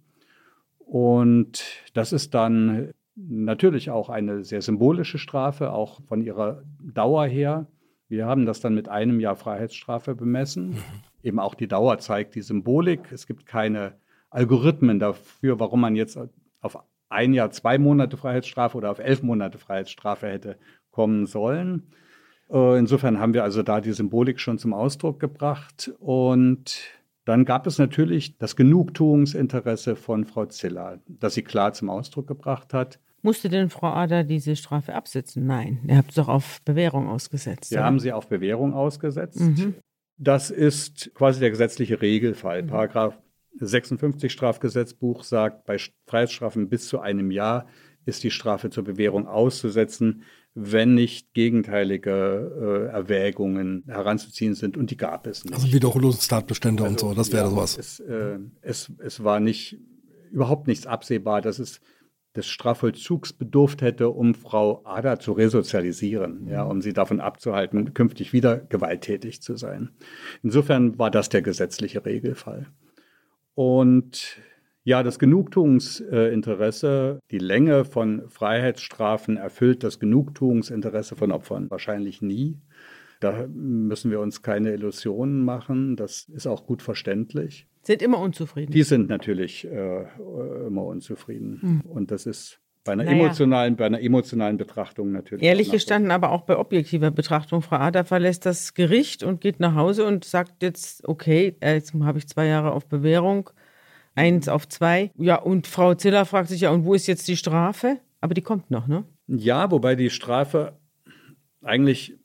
Und das ist dann natürlich auch eine sehr symbolische Strafe, auch von ihrer Dauer her. Wir haben das dann mit einem Jahr Freiheitsstrafe bemessen. Mhm. Eben auch die Dauer zeigt die Symbolik. Es gibt keine Algorithmen dafür, warum man jetzt auf ein Jahr zwei Monate Freiheitsstrafe oder auf elf Monate Freiheitsstrafe hätte kommen sollen. Äh, insofern haben wir also da die Symbolik schon zum Ausdruck gebracht. Und dann gab es natürlich das Genugtuungsinteresse von Frau Ziller, das sie klar zum Ausdruck gebracht hat. Musste denn Frau Ader diese Strafe absitzen? Nein, ihr habt es doch auf Bewährung ausgesetzt. Wir oder? haben sie auf Bewährung ausgesetzt. Mhm. Das ist quasi der gesetzliche Regelfall. Mhm. Paragraph 56 Strafgesetzbuch sagt, bei Freiheitsstrafen bis zu einem Jahr ist die Strafe zur Bewährung auszusetzen, wenn nicht gegenteilige äh, Erwägungen heranzuziehen sind und die gab es nicht. Also Wiederholungstatbestände also, und so, das wäre ja, sowas. Es, äh, es, es war nicht überhaupt nichts absehbar, dass es des Strafvollzugs bedurft hätte, um Frau Ada zu resozialisieren, ja, um sie davon abzuhalten, künftig wieder gewalttätig zu sein. Insofern war das der gesetzliche Regelfall. Und ja, das Genugtuungsinteresse, die Länge von Freiheitsstrafen erfüllt das Genugtuungsinteresse von Opfern wahrscheinlich nie. Da müssen wir uns keine Illusionen machen. Das ist auch gut verständlich. Sind immer unzufrieden. Die sind natürlich äh, immer unzufrieden. Hm. Und das ist bei einer, naja. emotionalen, bei einer emotionalen Betrachtung natürlich. Ehrlich gestanden, aber auch bei objektiver Betrachtung. Frau Ada verlässt das Gericht und geht nach Hause und sagt jetzt, okay, äh, jetzt habe ich zwei Jahre auf Bewährung, eins auf zwei. Ja, und Frau Ziller fragt sich ja, und wo ist jetzt die Strafe? Aber die kommt noch, ne? Ja, wobei die Strafe eigentlich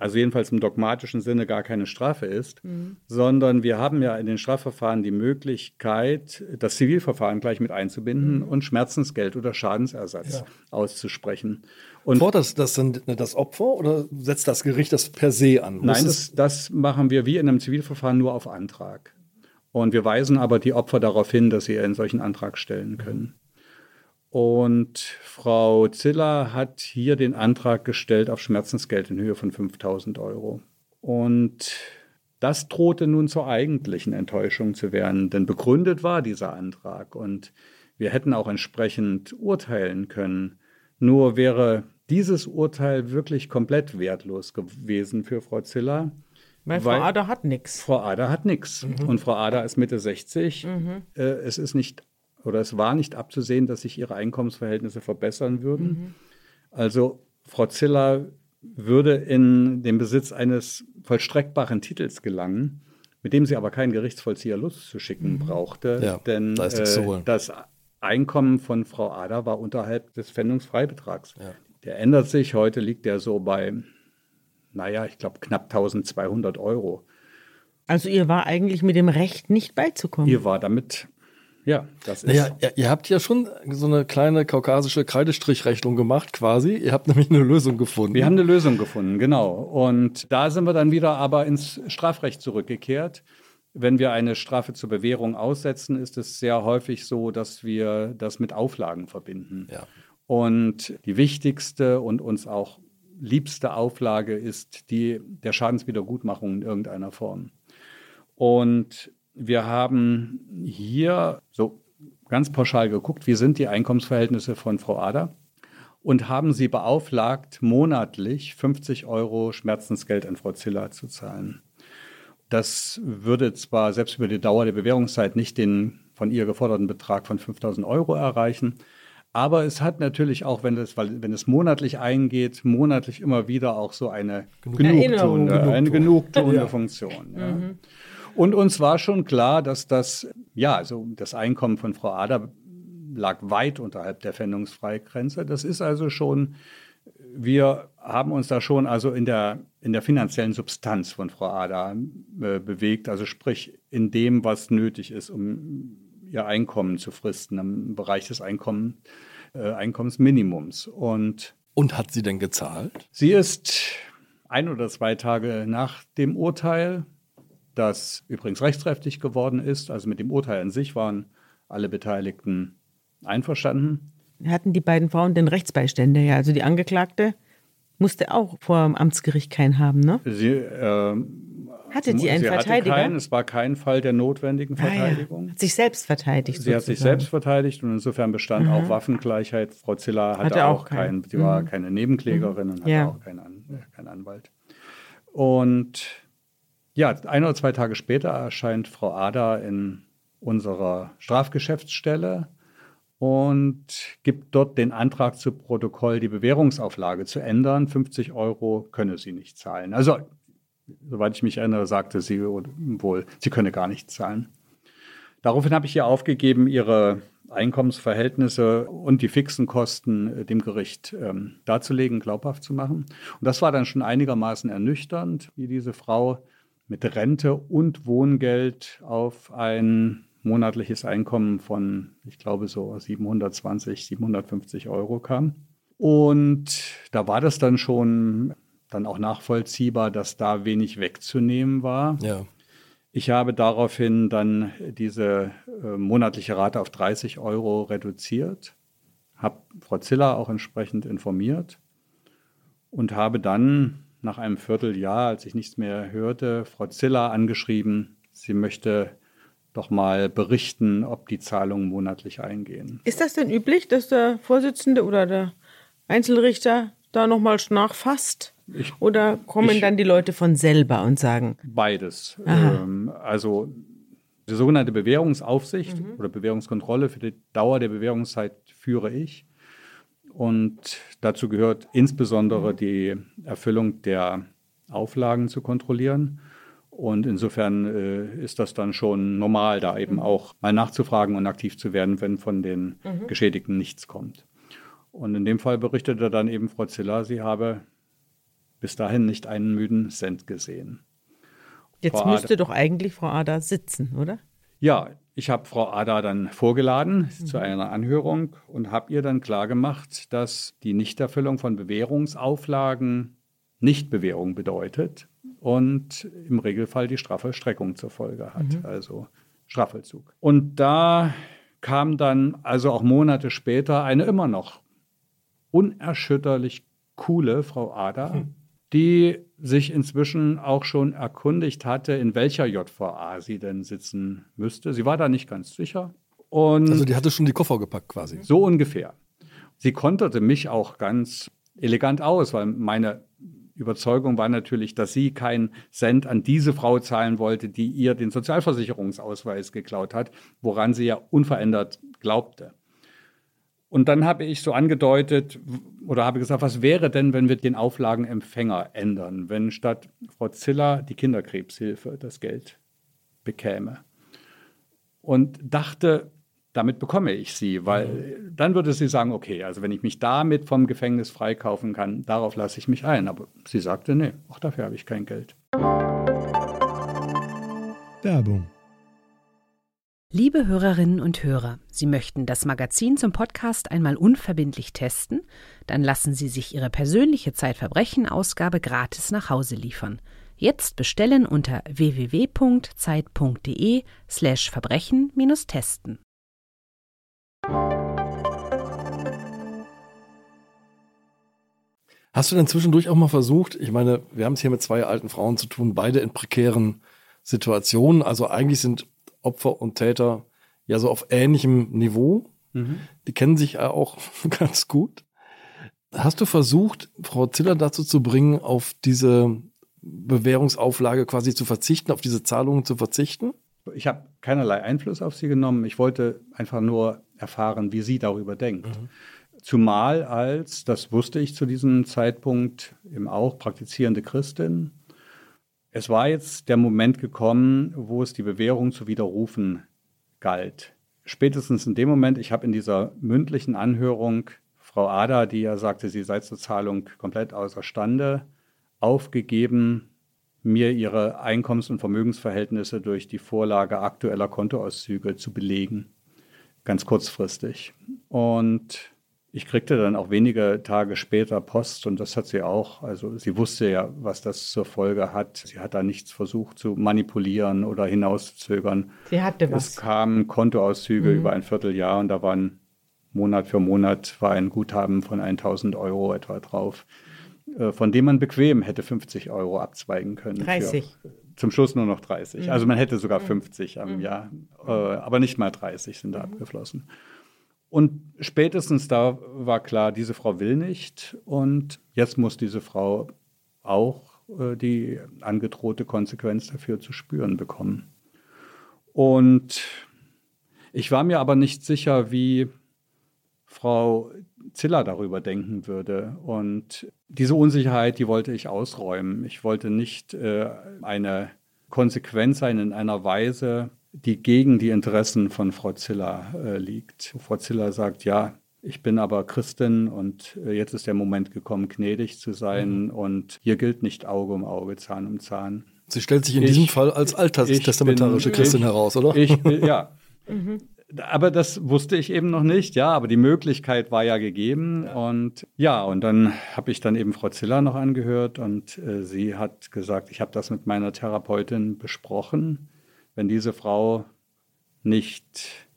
also jedenfalls im dogmatischen Sinne gar keine Strafe ist, mhm. sondern wir haben ja in den Strafverfahren die Möglichkeit, das Zivilverfahren gleich mit einzubinden mhm. und Schmerzensgeld oder Schadensersatz ja. auszusprechen. Und Fordert das dann das Opfer oder setzt das Gericht das per se an? Nein, das, das machen wir wie in einem Zivilverfahren nur auf Antrag. Und wir weisen aber die Opfer darauf hin, dass sie einen solchen Antrag stellen können. Und Frau Ziller hat hier den Antrag gestellt auf Schmerzensgeld in Höhe von 5000 Euro. Und das drohte nun zur eigentlichen Enttäuschung zu werden, denn begründet war dieser Antrag und wir hätten auch entsprechend urteilen können. Nur wäre dieses Urteil wirklich komplett wertlos gewesen für Frau Ziller. Weil Frau Ader hat nichts. Frau Ader hat nichts. Mhm. Und Frau Ader ist Mitte 60. Mhm. Äh, es ist nicht oder es war nicht abzusehen, dass sich ihre Einkommensverhältnisse verbessern würden. Mhm. Also Frau Ziller würde in den Besitz eines vollstreckbaren Titels gelangen, mit dem sie aber keinen Gerichtsvollzieher loszuschicken mhm. brauchte. Ja, denn da äh, das Einkommen von Frau Ader war unterhalb des Pfändungsfreibetrags. Ja. Der ändert sich. Heute liegt der so bei, naja, ich glaube, knapp 1200 Euro. Also ihr war eigentlich mit dem Recht nicht beizukommen. Ihr war damit ja, das ist. Naja, ihr, ihr, habt ja schon so eine kleine kaukasische Kreidestrichrechnung gemacht, quasi. Ihr habt nämlich eine Lösung gefunden. Wir haben eine Lösung gefunden, genau. Und da sind wir dann wieder aber ins Strafrecht zurückgekehrt. Wenn wir eine Strafe zur Bewährung aussetzen, ist es sehr häufig so, dass wir das mit Auflagen verbinden. Ja. Und die wichtigste und uns auch liebste Auflage ist die der Schadenswiedergutmachung in irgendeiner Form. Und wir haben hier so ganz pauschal geguckt, wie sind die Einkommensverhältnisse von Frau Ader und haben sie beauflagt, monatlich 50 Euro Schmerzensgeld an Frau Ziller zu zahlen. Das würde zwar selbst über die Dauer der Bewährungszeit nicht den von ihr geforderten Betrag von 5000 Euro erreichen, aber es hat natürlich auch, wenn es, wenn es monatlich eingeht, monatlich immer wieder auch so eine genugtuende, eine genugtuende <laughs> ja. Funktion. Ja. Mhm. Und uns war schon klar, dass das, ja, also das Einkommen von Frau Ader lag weit unterhalb der Pfändungsfreigrenze. Das ist also schon, wir haben uns da schon also in der, in der finanziellen Substanz von Frau Ader äh, bewegt, also sprich in dem, was nötig ist, um ihr Einkommen zu fristen, im Bereich des Einkommen, äh, Einkommensminimums. Und, Und hat sie denn gezahlt? Sie ist ein oder zwei Tage nach dem Urteil das übrigens rechtskräftig geworden ist. Also mit dem Urteil an sich waren alle Beteiligten einverstanden. Hatten die beiden Frauen den Rechtsbeiständer ja, also die Angeklagte musste auch vor dem Amtsgericht keinen haben, ne? Sie äh, hatte die einen sie Verteidiger? Keinen, es war kein Fall der notwendigen Verteidigung. Ah, ja. Hat sich selbst verteidigt. Sie sozusagen. hat sich selbst verteidigt und insofern bestand mhm. auch Waffengleichheit. Frau Ziller hatte, hatte auch, keinen, sie mhm. war keine Nebenklägerin mhm. und hatte ja. auch keinen, keinen Anwalt. Und ja, ein oder zwei Tage später erscheint Frau Ada in unserer Strafgeschäftsstelle und gibt dort den Antrag zu Protokoll, die Bewährungsauflage zu ändern. 50 Euro könne sie nicht zahlen. Also, soweit ich mich erinnere, sagte sie wohl, sie könne gar nicht zahlen. Daraufhin habe ich ihr aufgegeben, ihre Einkommensverhältnisse und die fixen Kosten äh, dem Gericht ähm, darzulegen, glaubhaft zu machen. Und das war dann schon einigermaßen ernüchternd, wie diese Frau mit Rente und Wohngeld auf ein monatliches Einkommen von, ich glaube, so 720, 750 Euro kam. Und da war das dann schon dann auch nachvollziehbar, dass da wenig wegzunehmen war. Ja. Ich habe daraufhin dann diese äh, monatliche Rate auf 30 Euro reduziert, habe Frau Ziller auch entsprechend informiert und habe dann nach einem Vierteljahr, als ich nichts mehr hörte, Frau Ziller angeschrieben, sie möchte doch mal berichten, ob die Zahlungen monatlich eingehen. Ist das denn üblich, dass der Vorsitzende oder der Einzelrichter da nochmal nachfasst? Ich, oder kommen ich, dann die Leute von selber und sagen? Beides. Ähm, also die sogenannte Bewährungsaufsicht mhm. oder Bewährungskontrolle für die Dauer der Bewährungszeit führe ich. Und dazu gehört insbesondere die Erfüllung der Auflagen zu kontrollieren. Und insofern äh, ist das dann schon normal, da eben mhm. auch mal nachzufragen und aktiv zu werden, wenn von den mhm. Geschädigten nichts kommt. Und in dem Fall berichtete dann eben Frau Ziller, sie habe bis dahin nicht einen müden Cent gesehen. Jetzt Frau müsste Ada, doch eigentlich Frau Ada sitzen, oder? Ja, ich habe Frau Ada dann vorgeladen mhm. zu einer Anhörung und habe ihr dann klargemacht, dass die Nichterfüllung von Bewährungsauflagen Nichtbewährung bedeutet und im Regelfall die Strafvollstreckung zur Folge hat, mhm. also Strafvollzug. Und da kam dann also auch Monate später eine immer noch unerschütterlich coole Frau Ada, mhm die sich inzwischen auch schon erkundigt hatte, in welcher JVA sie denn sitzen müsste. Sie war da nicht ganz sicher. Und also die hatte schon die Koffer gepackt quasi. So ungefähr. Sie konterte mich auch ganz elegant aus, weil meine Überzeugung war natürlich, dass sie keinen Cent an diese Frau zahlen wollte, die ihr den Sozialversicherungsausweis geklaut hat, woran sie ja unverändert glaubte. Und dann habe ich so angedeutet oder habe gesagt, was wäre denn, wenn wir den Auflagenempfänger ändern, wenn statt Frau Ziller die Kinderkrebshilfe das Geld bekäme? Und dachte, damit bekomme ich sie, weil mhm. dann würde sie sagen, okay, also wenn ich mich damit vom Gefängnis freikaufen kann, darauf lasse ich mich ein. Aber sie sagte, nee, auch dafür habe ich kein Geld. Werbung Liebe Hörerinnen und Hörer, Sie möchten das Magazin zum Podcast einmal unverbindlich testen? Dann lassen Sie sich Ihre persönliche Zeitverbrechen-Ausgabe gratis nach Hause liefern. Jetzt bestellen unter www.zeit.de slash Verbrechen-testen. Hast du denn zwischendurch auch mal versucht, ich meine, wir haben es hier mit zwei alten Frauen zu tun, beide in prekären Situationen, also eigentlich sind Opfer und Täter ja so auf ähnlichem Niveau. Mhm. Die kennen sich ja auch <laughs> ganz gut. Hast du versucht, Frau Ziller dazu zu bringen, auf diese Bewährungsauflage quasi zu verzichten, auf diese Zahlungen zu verzichten? Ich habe keinerlei Einfluss auf sie genommen. Ich wollte einfach nur erfahren, wie sie darüber denkt. Mhm. Zumal als, das wusste ich zu diesem Zeitpunkt, eben auch praktizierende Christin, es war jetzt der Moment gekommen, wo es die Bewährung zu widerrufen galt. Spätestens in dem Moment, ich habe in dieser mündlichen Anhörung Frau Ada, die ja sagte, sie sei zur Zahlung komplett außerstande, aufgegeben, mir ihre Einkommens- und Vermögensverhältnisse durch die Vorlage aktueller Kontoauszüge zu belegen. Ganz kurzfristig. Und ich kriegte dann auch wenige Tage später Post und das hat sie auch. Also sie wusste ja, was das zur Folge hat. Sie hat da nichts versucht zu manipulieren oder hinauszuzögern. Sie hatte was. Es kamen Kontoauszüge mhm. über ein Vierteljahr und da waren Monat für Monat war ein Guthaben von 1000 Euro etwa drauf, äh, von dem man bequem hätte 50 Euro abzweigen können. 30. Für, zum Schluss nur noch 30. Mhm. Also man hätte sogar 50 mhm. am mhm. Jahr, äh, aber nicht mal 30 sind da mhm. abgeflossen. Und spätestens da war klar, diese Frau will nicht und jetzt muss diese Frau auch äh, die angedrohte Konsequenz dafür zu spüren bekommen. Und ich war mir aber nicht sicher, wie Frau Ziller darüber denken würde. Und diese Unsicherheit, die wollte ich ausräumen. Ich wollte nicht äh, eine Konsequenz sein in einer Weise, die gegen die Interessen von Frau Ziller äh, liegt. Frau Ziller sagt, ja, ich bin aber Christin und äh, jetzt ist der Moment gekommen, gnädig zu sein mhm. und hier gilt nicht Auge um Auge, Zahn um Zahn. Sie stellt sich in ich, diesem Fall als alttestamentarische Christin ich, heraus, oder? Ich, ja. <laughs> mhm. Aber das wusste ich eben noch nicht, ja, aber die Möglichkeit war ja gegeben. Und ja, und dann habe ich dann eben Frau Ziller noch angehört und äh, sie hat gesagt, ich habe das mit meiner Therapeutin besprochen wenn diese Frau nicht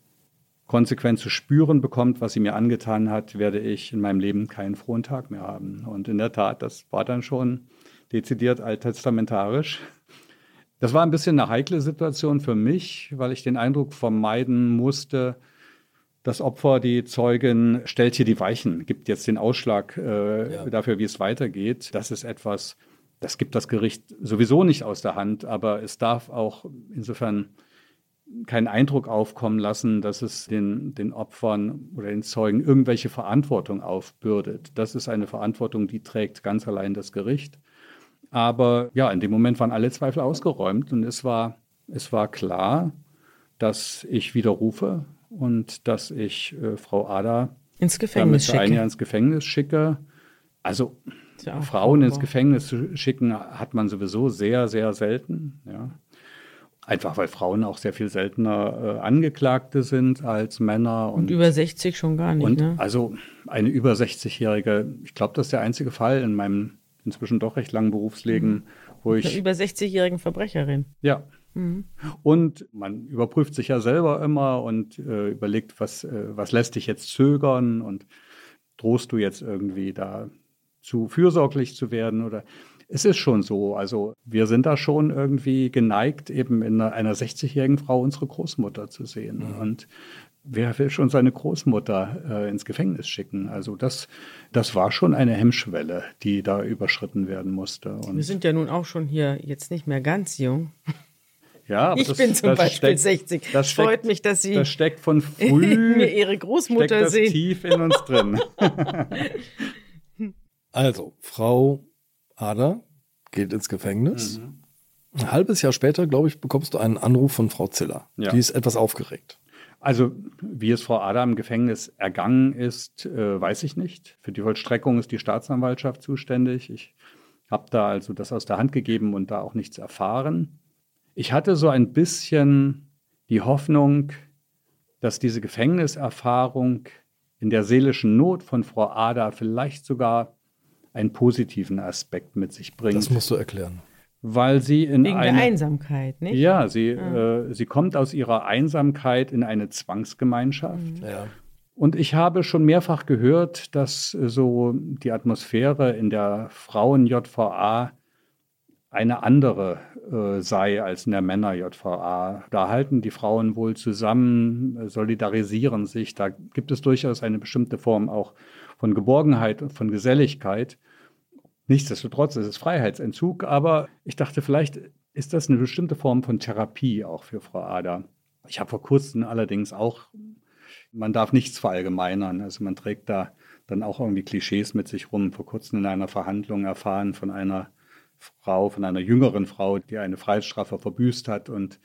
konsequent zu spüren bekommt, was sie mir angetan hat, werde ich in meinem Leben keinen frohen Tag mehr haben. Und in der Tat, das war dann schon dezidiert alttestamentarisch. Das war ein bisschen eine heikle Situation für mich, weil ich den Eindruck vermeiden musste, das Opfer, die Zeugin, stellt hier die Weichen, gibt jetzt den Ausschlag äh, ja. dafür, wie es weitergeht. Das ist etwas, das gibt das Gericht sowieso nicht aus der Hand, aber es darf auch insofern keinen Eindruck aufkommen lassen, dass es den, den Opfern oder den Zeugen irgendwelche Verantwortung aufbürdet. Das ist eine Verantwortung, die trägt ganz allein das Gericht. Aber ja, in dem Moment waren alle Zweifel ausgeräumt und es war, es war klar, dass ich widerrufe und dass ich äh, Frau Ada ins Gefängnis schicke. ein Jahr ins Gefängnis schicke. Also ja Frauen ins Gefängnis zu schicken, hat man sowieso sehr, sehr selten. Ja. Einfach weil Frauen auch sehr viel seltener äh, Angeklagte sind als Männer. Und, und über 60 schon gar nicht. Und ne? also eine über 60-Jährige, ich glaube, das ist der einzige Fall in meinem inzwischen doch recht langen Berufsleben, mhm. wo ich. Eine über 60-jährigen Verbrecherin. Ja. Mhm. Und man überprüft sich ja selber immer und äh, überlegt, was, äh, was lässt dich jetzt zögern und drohst du jetzt irgendwie da zu fürsorglich zu werden oder es ist schon so. Also wir sind da schon irgendwie geneigt, eben in einer, einer 60-jährigen Frau unsere Großmutter zu sehen. Mhm. Und wer will schon seine Großmutter äh, ins Gefängnis schicken? Also das, das war schon eine Hemmschwelle, die da überschritten werden musste. Und Wir sind ja nun auch schon hier jetzt nicht mehr ganz jung. Ja, aber ich das, bin zum Beispiel steckt, 60. Das Freut steckt, mich, dass Sie das steckt von <laughs> früh mir Ihre Großmutter steckt das sehen. tief in uns drin. <laughs> Also, Frau Ader geht ins Gefängnis. Mhm. Ein halbes Jahr später, glaube ich, bekommst du einen Anruf von Frau Ziller. Ja. Die ist etwas aufgeregt. Also, wie es Frau Ader im Gefängnis ergangen ist, äh, weiß ich nicht. Für die Vollstreckung ist die Staatsanwaltschaft zuständig. Ich habe da also das aus der Hand gegeben und da auch nichts erfahren. Ich hatte so ein bisschen die Hoffnung, dass diese Gefängniserfahrung in der seelischen Not von Frau Ader vielleicht sogar einen positiven Aspekt mit sich bringt. Das musst du erklären. weil sie in Wegen eine, der Einsamkeit, nicht? ja, sie, äh, sie kommt aus ihrer Einsamkeit in eine Zwangsgemeinschaft. Ja. Und ich habe schon mehrfach gehört, dass äh, so die Atmosphäre in der Frauen-JVA eine andere äh, sei als in der Männer-JVA. Da halten die Frauen wohl zusammen, solidarisieren sich. Da gibt es durchaus eine bestimmte Form auch von Geborgenheit und von Geselligkeit. Nichtsdestotrotz ist es Freiheitsentzug, aber ich dachte, vielleicht ist das eine bestimmte Form von Therapie auch für Frau Ada. Ich habe vor kurzem allerdings auch, man darf nichts verallgemeinern, also man trägt da dann auch irgendwie Klischees mit sich rum. Vor kurzem in einer Verhandlung erfahren von einer Frau, von einer jüngeren Frau, die eine Freiheitsstrafe verbüßt hat und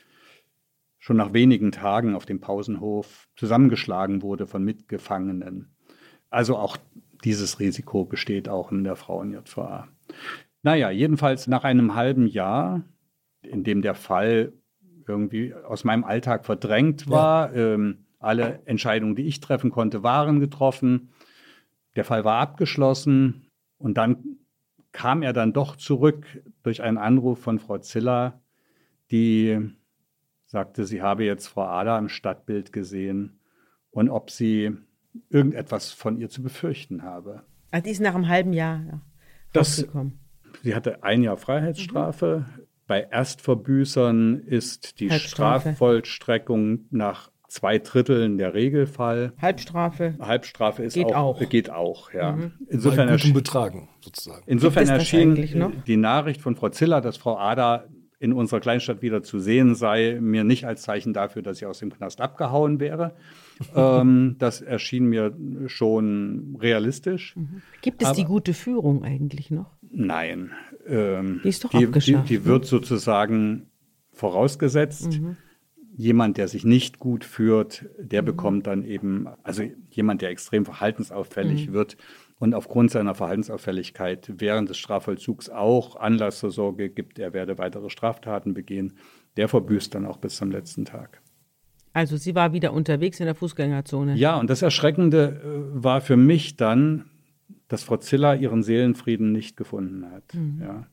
schon nach wenigen Tagen auf dem Pausenhof zusammengeschlagen wurde von Mitgefangenen. Also auch dieses Risiko besteht auch in der Frauen-JVA. Naja, jedenfalls nach einem halben Jahr, in dem der Fall irgendwie aus meinem Alltag verdrängt war, ähm, alle Entscheidungen, die ich treffen konnte, waren getroffen. Der Fall war abgeschlossen und dann kam er dann doch zurück durch einen Anruf von Frau Ziller, die sagte, sie habe jetzt Frau Ada im Stadtbild gesehen und ob sie irgendetwas von ihr zu befürchten habe. Ah, die ist nach einem halben Jahr ja, Das- rausgekommen. Sie hatte ein Jahr Freiheitsstrafe. Bei Erstverbüßern ist die. Strafvollstreckung nach zwei Dritteln der Regelfall. Halbstrafe. Halbstrafe ist Geht auch, auch. Geht auch, ja. Mhm. Insofern, erschien, Betragen, sozusagen. insofern erschien die Nachricht von Frau Ziller, dass Frau Ada in unserer Kleinstadt wieder zu sehen sei, mir nicht als Zeichen dafür, dass sie aus dem Knast abgehauen wäre. Ähm, das erschien mir schon realistisch. Gibt es Aber- die gute Führung eigentlich noch? Nein. Ähm, Die ist doch die, die, abgeschafft, die ne? wird sozusagen vorausgesetzt. Mhm. Jemand, der sich nicht gut führt, der Mhm. bekommt dann eben, also jemand, der extrem verhaltensauffällig Mhm. wird und aufgrund seiner Verhaltensauffälligkeit während des Strafvollzugs auch Anlass zur Sorge gibt, er werde weitere Straftaten begehen, der verbüßt dann auch bis zum letzten Tag. Also sie war wieder unterwegs in der Fußgängerzone. Ja, und das Erschreckende äh, war für mich dann, dass Frau Ziller ihren Seelenfrieden nicht gefunden hat. Ja.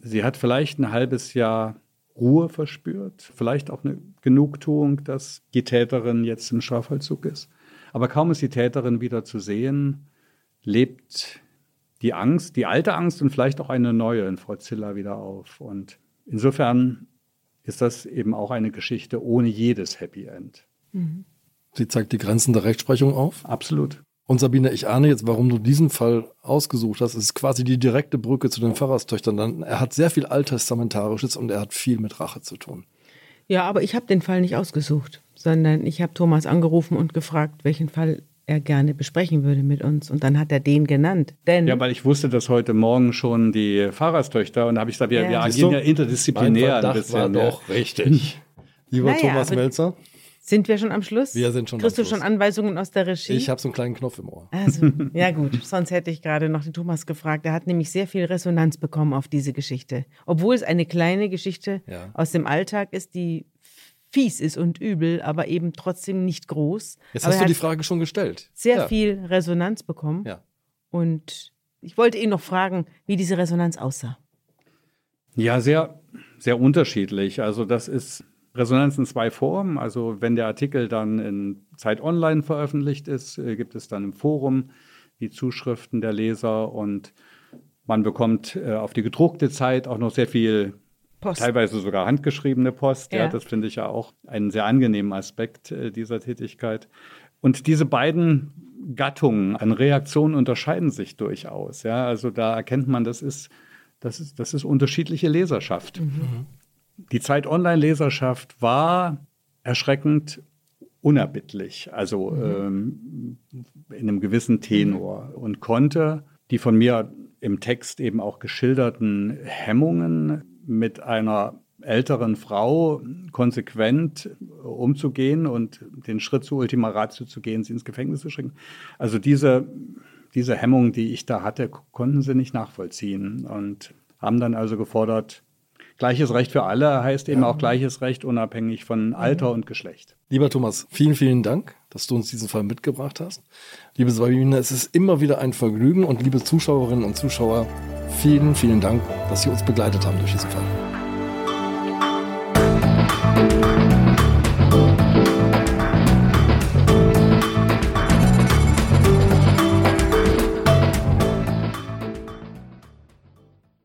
Sie hat vielleicht ein halbes Jahr Ruhe verspürt, vielleicht auch eine Genugtuung, dass die Täterin jetzt im Strafvollzug ist. Aber kaum ist die Täterin wieder zu sehen, lebt die Angst, die alte Angst und vielleicht auch eine neue in Frau Ziller wieder auf. Und insofern ist das eben auch eine Geschichte ohne jedes Happy End. Sie zeigt die Grenzen der Rechtsprechung auf. Absolut. Und Sabine, ich ahne jetzt, warum du diesen Fall ausgesucht hast. Es ist quasi die direkte Brücke zu den Pfarrerstöchtern. Er hat sehr viel Alttestamentarisches und er hat viel mit Rache zu tun. Ja, aber ich habe den Fall nicht ausgesucht, sondern ich habe Thomas angerufen und gefragt, welchen Fall er gerne besprechen würde mit uns. Und dann hat er den genannt. Denn Ja, weil ich wusste, dass heute Morgen schon die Pfarrerstöchter und da habe ich gesagt, wir, Ja. wir agieren du? ja interdisziplinär ein bisschen. ja. richtig. <laughs> Lieber Naja, Thomas Melzer, sind wir schon am Schluss? Wir sind schon am Kriegst du Schluss. schon Anweisungen aus der Regie? ich habe so einen kleinen Knopf im Ohr. Also, ja gut, sonst hätte ich gerade noch den Thomas gefragt. Er hat nämlich sehr viel Resonanz bekommen auf diese Geschichte. Obwohl es eine kleine Geschichte Ja. aus dem Alltag ist, die fies ist und übel, aber eben trotzdem nicht groß. Jetzt aber hast du die Frage schon gestellt. sehr ja. viel Resonanz bekommen. Ja. Und ich wollte ihn noch fragen, wie diese Resonanz aussah. Ja, sehr, sehr unterschiedlich. Also das ist Resonanz in zwei Formen. Also wenn der Artikel dann in Zeit Online veröffentlicht ist, äh, gibt es dann im Forum die Zuschriften der Leser und man bekommt äh, auf die gedruckte Zeit auch noch sehr viel Post. teilweise sogar handgeschriebene Post. Ja. ja das finde ich ja auch einen sehr angenehmen Aspekt äh, dieser Tätigkeit. Und diese beiden Gattungen an Reaktionen unterscheiden sich durchaus. Ja. Also da erkennt man, das ist, das ist, das ist unterschiedliche Leserschaft. Mhm. Die Zeit Online-Leserschaft war erschreckend unerbittlich, also mhm. ähm, in einem gewissen Tenor und konnte die von mir im Text eben auch geschilderten Hemmungen mit einer älteren Frau konsequent umzugehen und den Schritt zu Ultima Ratio zu gehen, sie ins Gefängnis zu schicken. Also diese, diese Hemmungen, die ich da hatte, konnten sie nicht nachvollziehen und haben dann also gefordert, Gleiches Recht für alle heißt eben ja. auch gleiches Recht unabhängig von Alter und Geschlecht. Lieber Thomas, vielen, vielen Dank, dass du uns diesen Fall mitgebracht hast. Liebe Sabine, es ist immer wieder ein Vergnügen und liebe Zuschauerinnen und Zuschauer, vielen, vielen Dank, dass Sie uns begleitet haben durch diesen Fall.